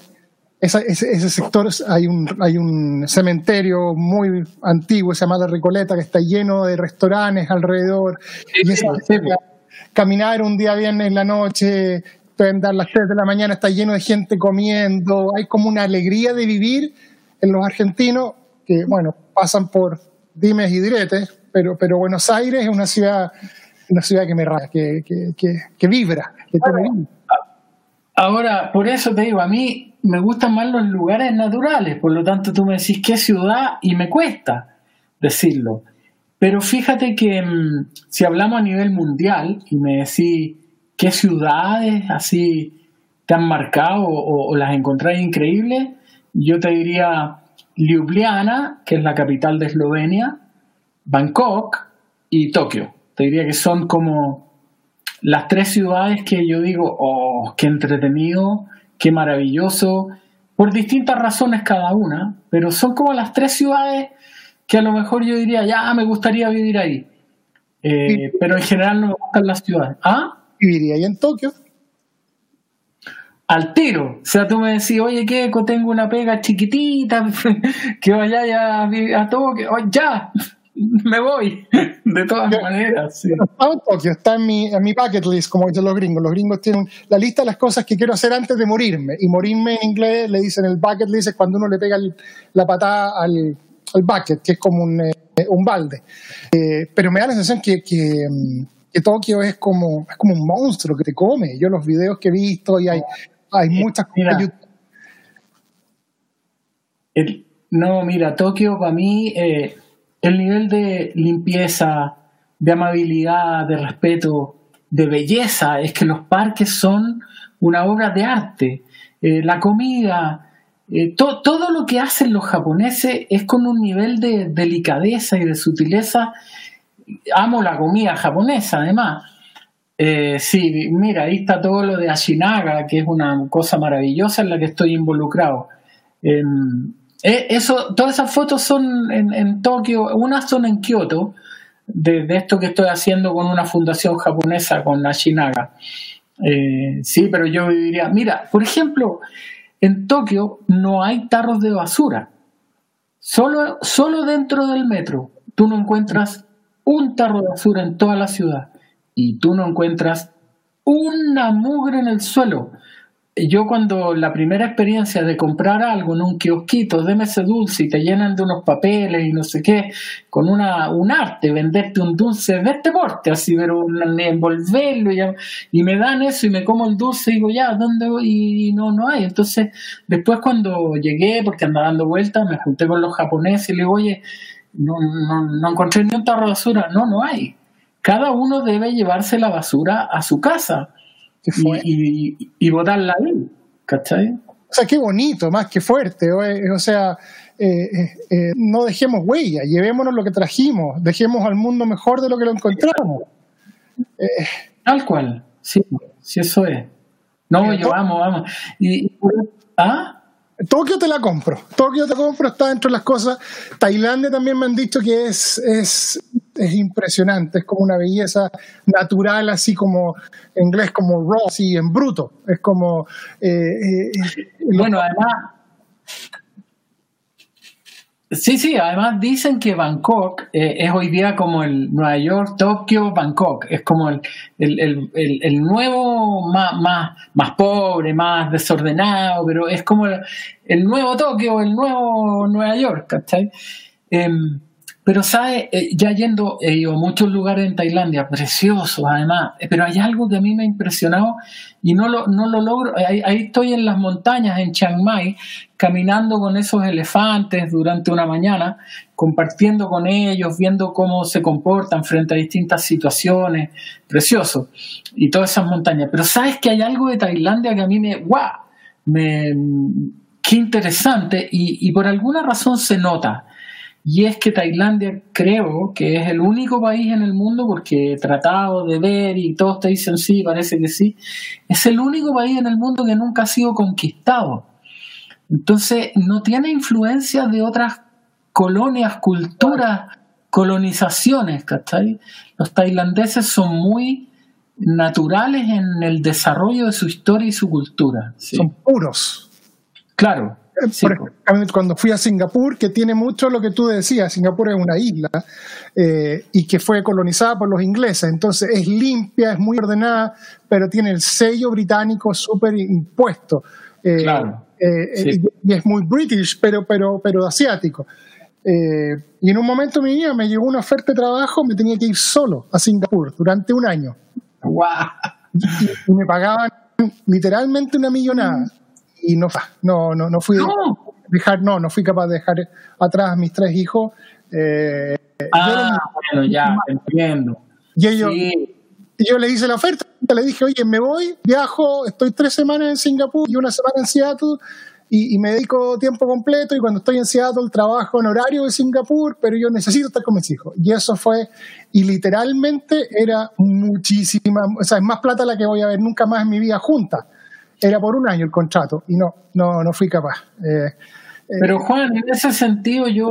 ese, sector hay un, hay un cementerio muy antiguo, se llama La Recoleta, que está lleno de restaurantes alrededor. y caminar un día viernes en la noche, pueden dar las 3 de la mañana, está lleno de gente comiendo. Hay como una alegría de vivir en los argentinos que, bueno, pasan por dimes y diretes, pero, pero Buenos Aires es una ciudad, una ciudad que me que, que, que, vibra. Que Ahora, por eso te digo, a mí me gustan más los lugares naturales, por lo tanto tú me decís qué ciudad y me cuesta decirlo. Pero fíjate que mm, si hablamos a nivel mundial y me decís qué ciudades así te han marcado o, las encontráis increíbles, yo te diría Ljubljana, que es la capital de Eslovenia, Bangkok y Tokio. Te diría que son como las tres ciudades que yo digo, oh, qué entretenido, qué maravilloso, por distintas razones cada una, pero son como las tres ciudades que a lo mejor yo diría, ya me gustaría vivir ahí. Eh, pero en general no me gustan las ciudades. ¿Ah? ¿Viviría ahí en Tokio? Al tiro. O sea, tú me decís, oye, Keiko, tengo una pega chiquitita, que vaya a, a Tokio. Oh, ya, me voy, de todas maneras. Sí. Está en Tokio, está en mi, en mi bucket list, como dicen los gringos. Los gringos tienen la lista de las cosas que quiero hacer antes de morirme. Y morirme en inglés le dicen el bucket list es cuando uno le pega la patada al, al, bucket, que es como un, eh, un balde. Eh, pero me da la sensación que, que, que, Tokio es como, es como un monstruo que te come. Yo los videos que he visto y hay, hay muchas cosas. no, mira, Tokio para mí... Eh, el nivel de limpieza, de amabilidad, de respeto, de belleza, es que los parques son una obra de arte. Eh, la comida, eh, todo lo que hacen los japoneses es con un nivel de delicadeza y de sutileza. Amo la comida japonesa, además. Eh, sí, mira, ahí está todo lo de Ashinaga, que es una cosa maravillosa en la que estoy involucrado. Em, eh, eso, todas esas fotos son en, Tokio, unas son en Kioto, de, esto que estoy haciendo con una fundación japonesa, con Ashinaga. Eh, sí, pero yo diría, mira, por ejemplo, en Tokio no hay tarros de basura. Solo, solo dentro del metro tú no encuentras un tarro de basura en toda la ciudad y tú no encuentras una mugre en el suelo yo cuando la primera experiencia de comprar algo en un kiosquito, deme ese dulce y te llenan de unos papeles y no sé qué, con una, un arte, venderte un dulce de este porte, así, pero envolverlo y, y, me dan eso y me como el dulce y digo, ya, ¿dónde voy? Y no, no hay. Entonces, después cuando llegué, porque andaba dando vueltas, me junté con los japoneses y le digo, oye, no, no, no encontré ni un tarro de basura. No, no hay. Cada uno debe llevarse la basura a su casa y, y, botarla ahí, ¿cachai? O sea, qué bonito, más que fuerte. O, sea, eh, eh, eh, no dejemos huella, llevémonos lo que trajimos, dejemos al mundo mejor de lo que lo encontramos. Tal cual, sí, sí, eso es. No, yo vamos, vamos. Y, ¿Ah? Tokio te la compro. Tokio te compro, está dentro de las cosas. Tailandia también me han dicho que es, es, es impresionante, es como una belleza natural, así como en inglés, como raw, así en bruto. Es como. Eh, eh, bueno, además. Sí, sí, además dicen que Bangkok eh, es hoy día como el Nueva York, Tokio, Bangkok. Es como el, el, el, el nuevo más, más, más pobre, más desordenado, pero es como el, nuevo Tokio, el nuevo Nueva York, ¿cachai? Em, pero, ¿sabes? Eh, ya yendo, he a muchos lugares en Tailandia, preciosos además, eh, pero hay algo que a mí me ha impresionado y no lo, no lo logro. Ahí, estoy en las montañas, en Chiang Mai, caminando con esos elefantes durante una mañana, compartiendo con ellos, viendo cómo se comportan frente a distintas situaciones, precioso, y todas esas montañas. Pero sabes que hay algo de Tailandia que a mí me, ¡guau! Me, qué interesante, y, y por alguna razón se nota y es que Tailandia creo que es el único país en el mundo, porque he tratado de ver y todos te dicen sí, parece que sí, es el único país en el mundo que nunca ha sido conquistado. Entonces no tiene influencia de otras colonias, culturas, colonizaciones, ¿cachai? Los tailandeses son muy naturales en el desarrollo de su historia y su cultura. Son puros. Claro, cuando fui a Singapur, que tiene mucho lo que tú decías, Singapur es una isla eh, y que fue colonizada por los ingleses, entonces es limpia, es muy ordenada, pero tiene el sello británico súper impuesto. Eh, claro. Eh, y, es muy british, pero, pero, pero asiático. y en un momento de mi vida me llegó una oferta de trabajo, me tenía que ir solo a Singapur durante un año. ¡Wow! Y, me pagaban literalmente una millonada y no, no, no, no fui dejar, no, no fui capaz de dejar atrás a mis tres hijos. Eh, ah, bueno, ya, entiendo. Y ellos, yo le hice la oferta, le dije, oye, me voy, viajo, estoy tres semanas en Singapur y una semana en Seattle y, me dedico tiempo completo y cuando estoy en Seattle trabajo en horario de Singapur, pero yo necesito estar con mis hijos. Y eso fue, y literalmente era muchísima, o sea, es más plata la que voy a ver nunca más en mi vida junta era por un año el contrato y no, no, no fui capaz. Eh, eh, Pero Juan, en ese sentido yo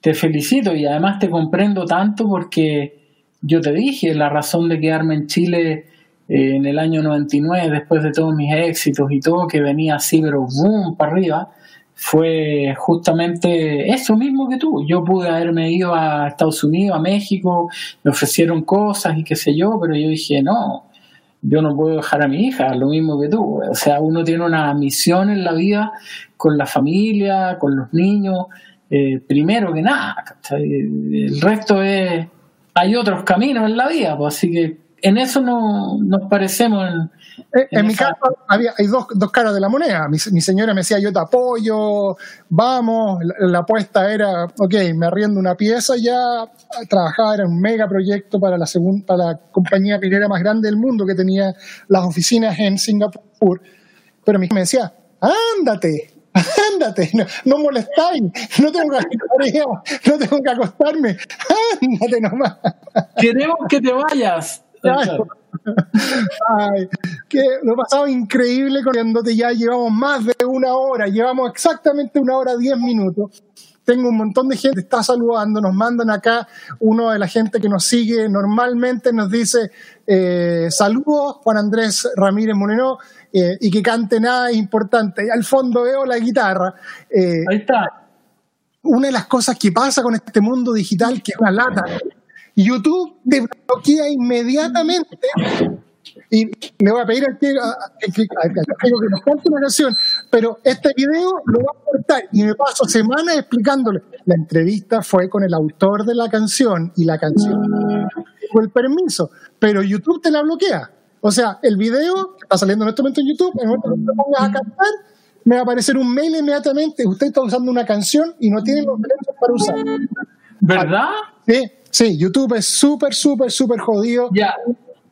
te felicito y además te comprendo tanto porque yo te dije la razón de quedarme en Chile eh, en el año 99, después de todos mis éxitos y todo, que venía así, pero boom, para arriba, fue justamente eso mismo que tú. Yo pude haberme ido a Estados Unidos, a México, me ofrecieron cosas y qué sé yo, pero yo dije, no, yo no puedo dejar a mi hija, lo mismo que tú. O sea, uno tiene una misión en la vida con la familia, con los niños, eh, primero que nada. El resto es, hay otros caminos en la vida, pues, así que en eso no, nos parecemos en, eh, en, mi caso había, hay dos, dos, caras de la moneda. Mi, señora me decía, yo te apoyo, vamos. La, apuesta era, ok, me arriendo una pieza ya, trabajaba, era un mega proyecto para la, segunda, para la compañía minera más grande del mundo que tenía las oficinas en Singapur. Pero mi hija me decía, ándate, ándate, no, no molestáis, no tengo que no tengo que acostarme, ándate nomás. Queremos que te vayas. Ay, que lo he pasado increíble corriéndote. Ya llevamos más de una hora, llevamos exactamente una hora diez minutos. Tengo un montón de gente que está saludando, nos mandan acá, uno de la gente que nos sigue normalmente nos dice eh, saludos, Juan Andrés Ramírez Moreno, eh, y que cante nada es importante. Y al fondo veo la guitarra. Eh, Ahí está. Una de las cosas que pasa con este mundo digital, que es una lata, YouTube te bloquea inmediatamente y le voy a pedir al que, que nos cante una canción, pero este video lo va a cortar y me paso semanas explicándole. La entrevista fue con el autor de la canción y la canción fue el permiso, pero YouTube te la bloquea. O sea, el video que está saliendo en este momento en YouTube, en el momento que te pongas a cantar, me va a aparecer un mail inmediatamente. Usted está usando una canción y no tiene los derechos para usar. ¿Verdad? Sí. Sí, YouTube es súper, súper, súper jodido. Ya,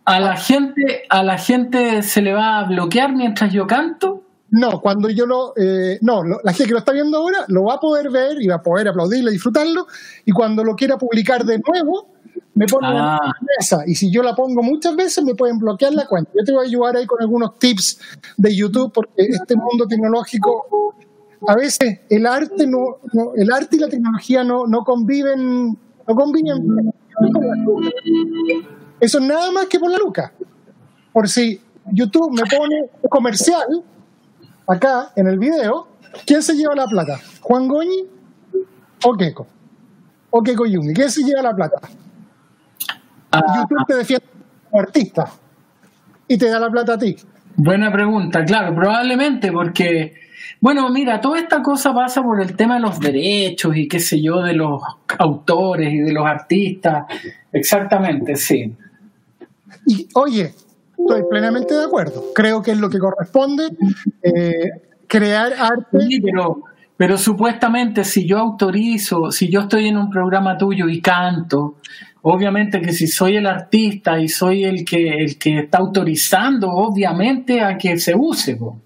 a la gente, a la gente se le va a bloquear mientras yo canto. No, cuando yo lo, eh, no, la gente que lo está viendo ahora lo va a poder ver y va a poder aplaudirlo, disfrutarlo, y cuando lo quiera publicar de nuevo, me pone ah. mesa. Y si yo la pongo muchas veces, me pueden bloquear la cuenta. Yo te voy a ayudar ahí con algunos tips de YouTube, porque este mundo tecnológico, a veces el arte no, el arte y la tecnología no, no conviven no conviene. Eso es nada más que por la luca. Por si YouTube me pone comercial acá en el video, ¿quién se lleva la plata? ¿Juan Goñi? o Keiko? ¿O Keiko Yungue? ¿Quién se lleva la plata? Ah, YouTube te defiende como artista y te da la plata a ti. buena pregunta, claro, probablemente porque, bueno, mira, toda esta cosa pasa por el tema de los derechos y qué sé yo, de los autores y de los artistas. Exactamente, sí. Y oye, estoy plenamente de acuerdo. Creo que es lo que corresponde. eh, crear arte. Sí, pero, pero supuestamente si yo autorizo, si yo estoy en un programa tuyo y canto, obviamente que si soy el artista y soy el que, el que está autorizando, obviamente a que se use. po.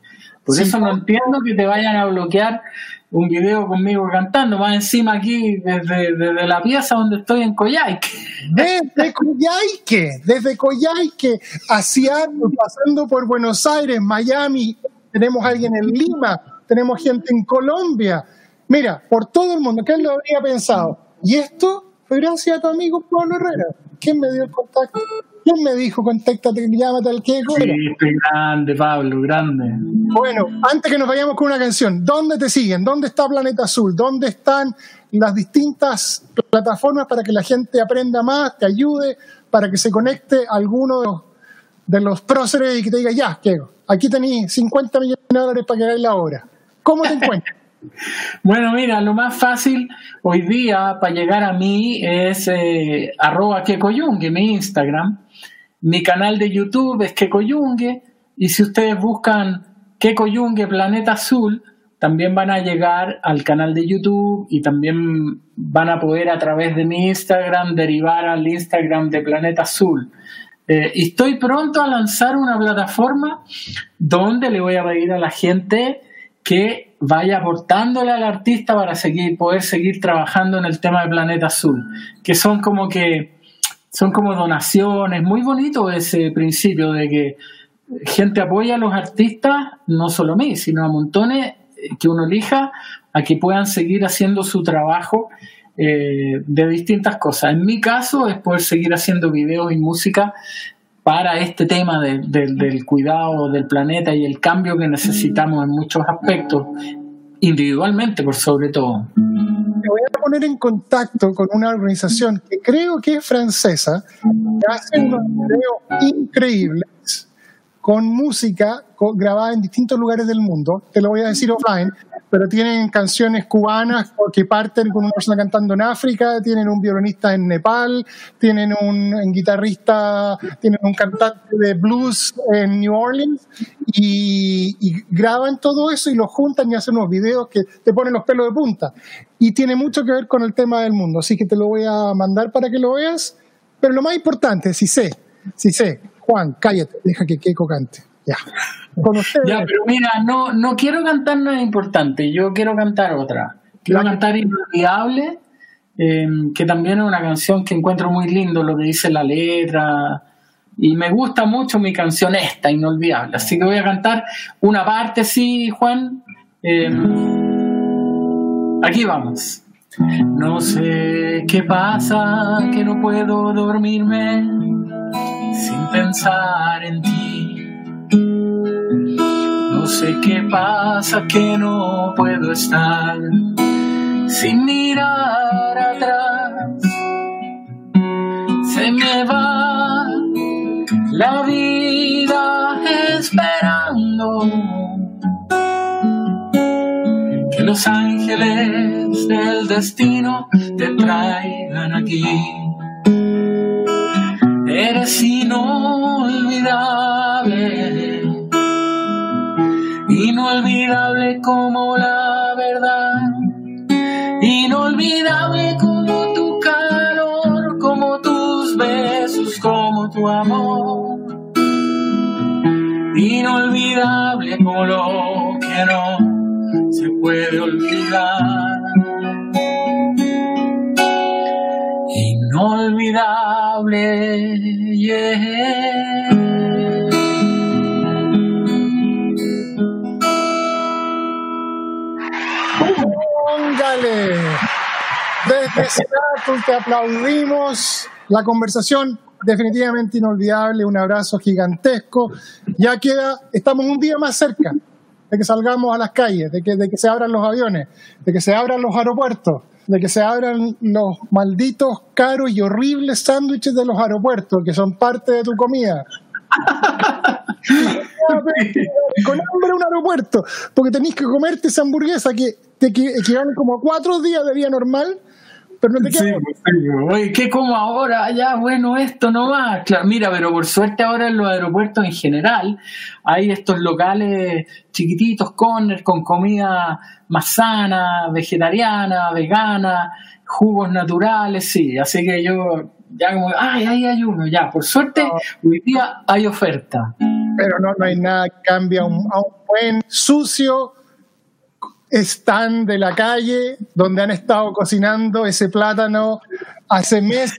Por Sí. eso no entiendo que te vayan a bloquear un video conmigo cantando, más encima aquí desde, desde la pieza donde estoy en Coyhaique. Desde Coyhaique, desde Coyhaique hacia pasando por Buenos Aires, Miami, tenemos alguien en Lima, tenemos gente en Colombia. Mira, por todo el mundo, ¿quién lo habría pensado? Y esto fue gracias a tu amigo Pablo Herrera. ¿Quién me dio el contacto? ¿Quién me dijo, contáctate, llámate al Keiko? Sí, estoy grande, Pablo, grande. Bueno, antes que nos vayamos con una canción, ¿dónde te siguen? ¿Dónde está Planeta Azul? ¿Dónde están las distintas plataformas para que la gente aprenda más, te ayude, para que se conecte a alguno de los, de los próceres y que te diga, ya, Keiko, aquí tenéis 50 millones de dólares para que hagáis la obra? ¿Cómo te encuentras? Bueno, mira, lo más fácil hoy día para llegar a mí es eh, arroba Kekoyungue, mi Instagram. Mi canal de YouTube es Kekoyungue. Y si ustedes buscan Kekoyungue Planeta Azul, también van a llegar al canal de YouTube y también van a poder a través de mi Instagram derivar al Instagram de Planeta Azul. Eh, y estoy pronto a lanzar una plataforma donde le voy a pedir a la gente que vaya aportándole al artista para seguir, poder seguir trabajando en el tema de Planeta Azul, que son como que son como donaciones, muy bonito ese principio de que gente apoya a los artistas, no solo a mí, sino a montones eh, que uno elija a que puedan seguir haciendo su trabajo eh, de distintas cosas. En mi caso es poder seguir haciendo videos y música para este tema de- de- del cuidado del planeta y el cambio que necesitamos en muchos aspectos, individualmente por sobre todo. Poner en contacto con una organización que creo que es francesa, que hace unos videos increíbles con música grabada en distintos lugares del mundo. Te lo voy a decir offline, pero tienen canciones cubanas que parten con una persona cantando en África, tienen un violinista en Nepal, tienen un, un guitarrista, tienen un cantante de blues en New Orleans y, y graban todo eso y lo juntan y hacen unos videos que te ponen los pelos de punta. Y tiene mucho que ver con el tema del mundo, así que te lo voy a mandar para que lo veas. Pero lo más importante, si sé, si sé, Juan, cállate, deja que Keiko cante. Ya. Con ustedes. Ya, pero mira, no, no quiero cantar nada importante, yo quiero cantar otra. Quiero La- cantar Inolvidable, eh, que también es una canción que encuentro muy lindo lo que dice la letra. Y me gusta mucho mi canción esta, Inolvidable. Así que voy a cantar una parte, sí, Juan. Eh, aquí vamos. No sé qué pasa, que no puedo dormirme sin pensar en ti. No sé qué pasa que no puedo estar sin mirar atrás. Se me va la vida esperando que los ángeles del destino te traigan aquí. Eres inolvidable inolvidable como la verdad, inolvidable como tu calor, como tus besos, como tu amor, inolvidable como lo que no se puede olvidar. Inolvidable, yeah. Póngale. Desde Seattle te aplaudimos. La conversación definitivamente inolvidable. Un abrazo gigantesco. Ya queda, estamos un día más cerca de que salgamos a las calles, de que, de que se abran los aviones, de que se abran los aeropuertos, de que se abran los malditos caros y horribles sándwiches de los aeropuertos, que son parte de tu comida. con hambre un aeropuerto, porque tenéis que comerte esa hamburguesa que te equivale como a cuatro días de día normal, pero no te. Sí, sí, oye, ¿qué como ahora? Ya, bueno, esto no va. Claro, mira, pero por suerte ahora en los aeropuertos en general hay estos locales chiquititos, corner, con comida más sana, vegetariana, vegana, jugos naturales, sí. Así que yo ya como, ay, ahí hay uno, ya. Por suerte, hoy día hay oferta. Pero no, no hay nada que cambie a un, a un buen sucio stand de la calle donde han estado cocinando ese plátano hace meses.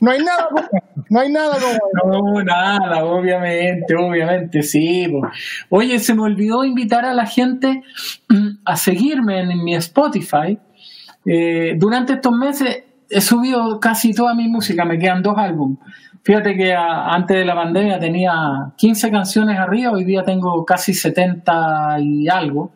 No hay nada como no hay nada como No, nada, obviamente, obviamente, sí. Oye, se me olvidó invitar a la gente mm, a seguirme en, mi Spotify. Eh, durante estos meses he subido casi toda mi música, me quedan dos álbumes. Fíjate que antes de la pandemia tenía 15 canciones arriba, hoy día tengo casi 70 y algo.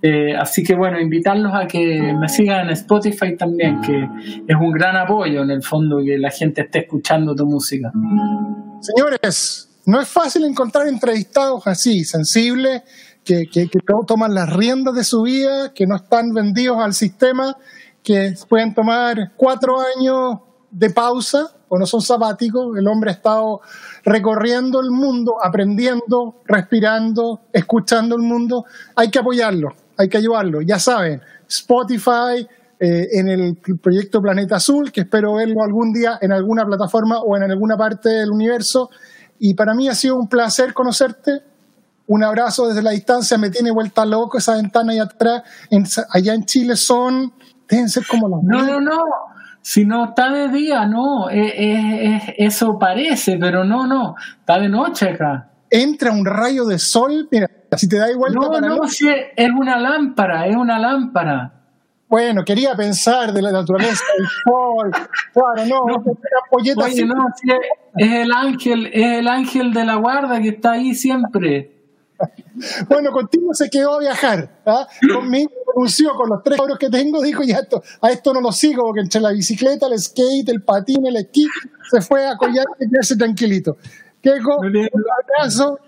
Eh, así que bueno, invitarlos a que me sigan en Spotify también, que es un gran apoyo en el fondo que la gente esté escuchando tu música. Señores, no es fácil encontrar entrevistados así, sensibles, que, que, que to- toman las riendas de su vida, que no están vendidos al sistema, que pueden tomar cuatro años de pausa no son sabáticos. El hombre ha estado recorriendo el mundo, aprendiendo, respirando, escuchando el mundo. Hay que apoyarlo, hay que ayudarlo. Ya saben, Spotify, eh, en el proyecto Planeta Azul, que espero verlo algún día en alguna plataforma o en alguna parte del universo. Y para mí ha sido un placer conocerte. Un abrazo desde la distancia, me tiene vuelta loco esa ventana ahí atrás. En- allá en Chile son, deben ser como las No, no, no. Si no está de día, no. Eh, eh, eh, eso parece, pero no, no. Está de noche acá. entra un rayo de sol, mira, si te da igual No, no, sí, es una lámpara, es una lámpara. Bueno, quería pensar de la naturaleza del sol. Claro, no, No. Oye, no, sí, es el ángel, es el ángel de la guarda que está ahí siempre. Bueno, contigo se quedó a viajar. ¿ah? Conmigo renunció con los tres euros que tengo, dijo, ya esto, a esto no lo sigo, porque entre la bicicleta, el skate, el patín, el esquí, se fue a collar y quedarse tranquilito. Keiko, un abrazo,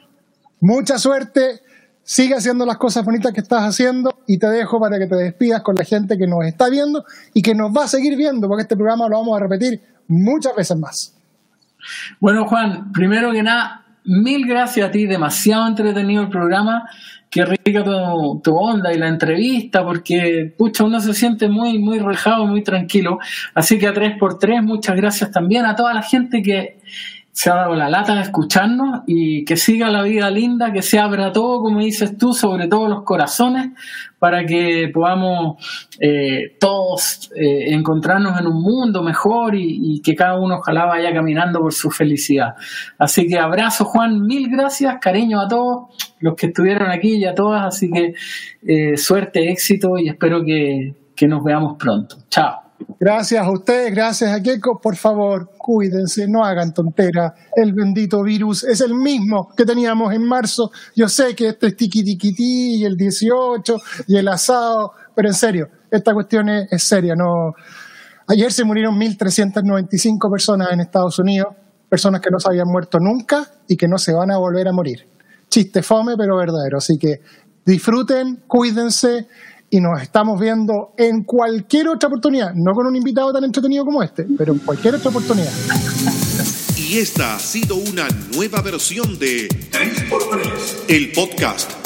mucha suerte, sigue haciendo las cosas bonitas que estás haciendo y te dejo para que te despidas con la gente que nos está viendo y que nos va a seguir viendo, porque este programa lo vamos a repetir muchas veces más. Bueno, Juan, primero que nada, mil gracias a ti, demasiado entretenido el programa. Qué rica tu, tu onda y la entrevista, porque pucha, uno se siente muy, muy relajado, muy tranquilo. Así que a 3x3, muchas gracias también a toda la gente que se ha dado la lata de escucharnos y que siga la vida linda, que se abra todo, como dices tú, sobre todo los corazones, para que podamos eh, todos eh, encontrarnos en un mundo mejor y, que cada uno ojalá vaya caminando por su felicidad. Así que abrazo Juan, mil gracias, cariño a todos los que estuvieron aquí y a todas, así que eh, suerte, éxito y espero que, que nos veamos pronto. Chao. Gracias a ustedes, gracias a Keiko. Por favor, cuídense, no hagan tontera. El bendito virus es el mismo que teníamos en marzo. Yo sé que este es tiquitiquití y el 18 y el asado, pero en serio, esta cuestión es, es seria. No. Ayer se murieron 1.395 personas en Estados Unidos, personas que no se habían muerto nunca y que no se van a volver a morir. Chiste fome, pero verdadero. Así que disfruten, cuídense y nos estamos viendo en cualquier otra oportunidad, no con un invitado tan entretenido como este, pero en cualquier otra oportunidad. Y esta ha sido una nueva versión de 3x3, el podcast.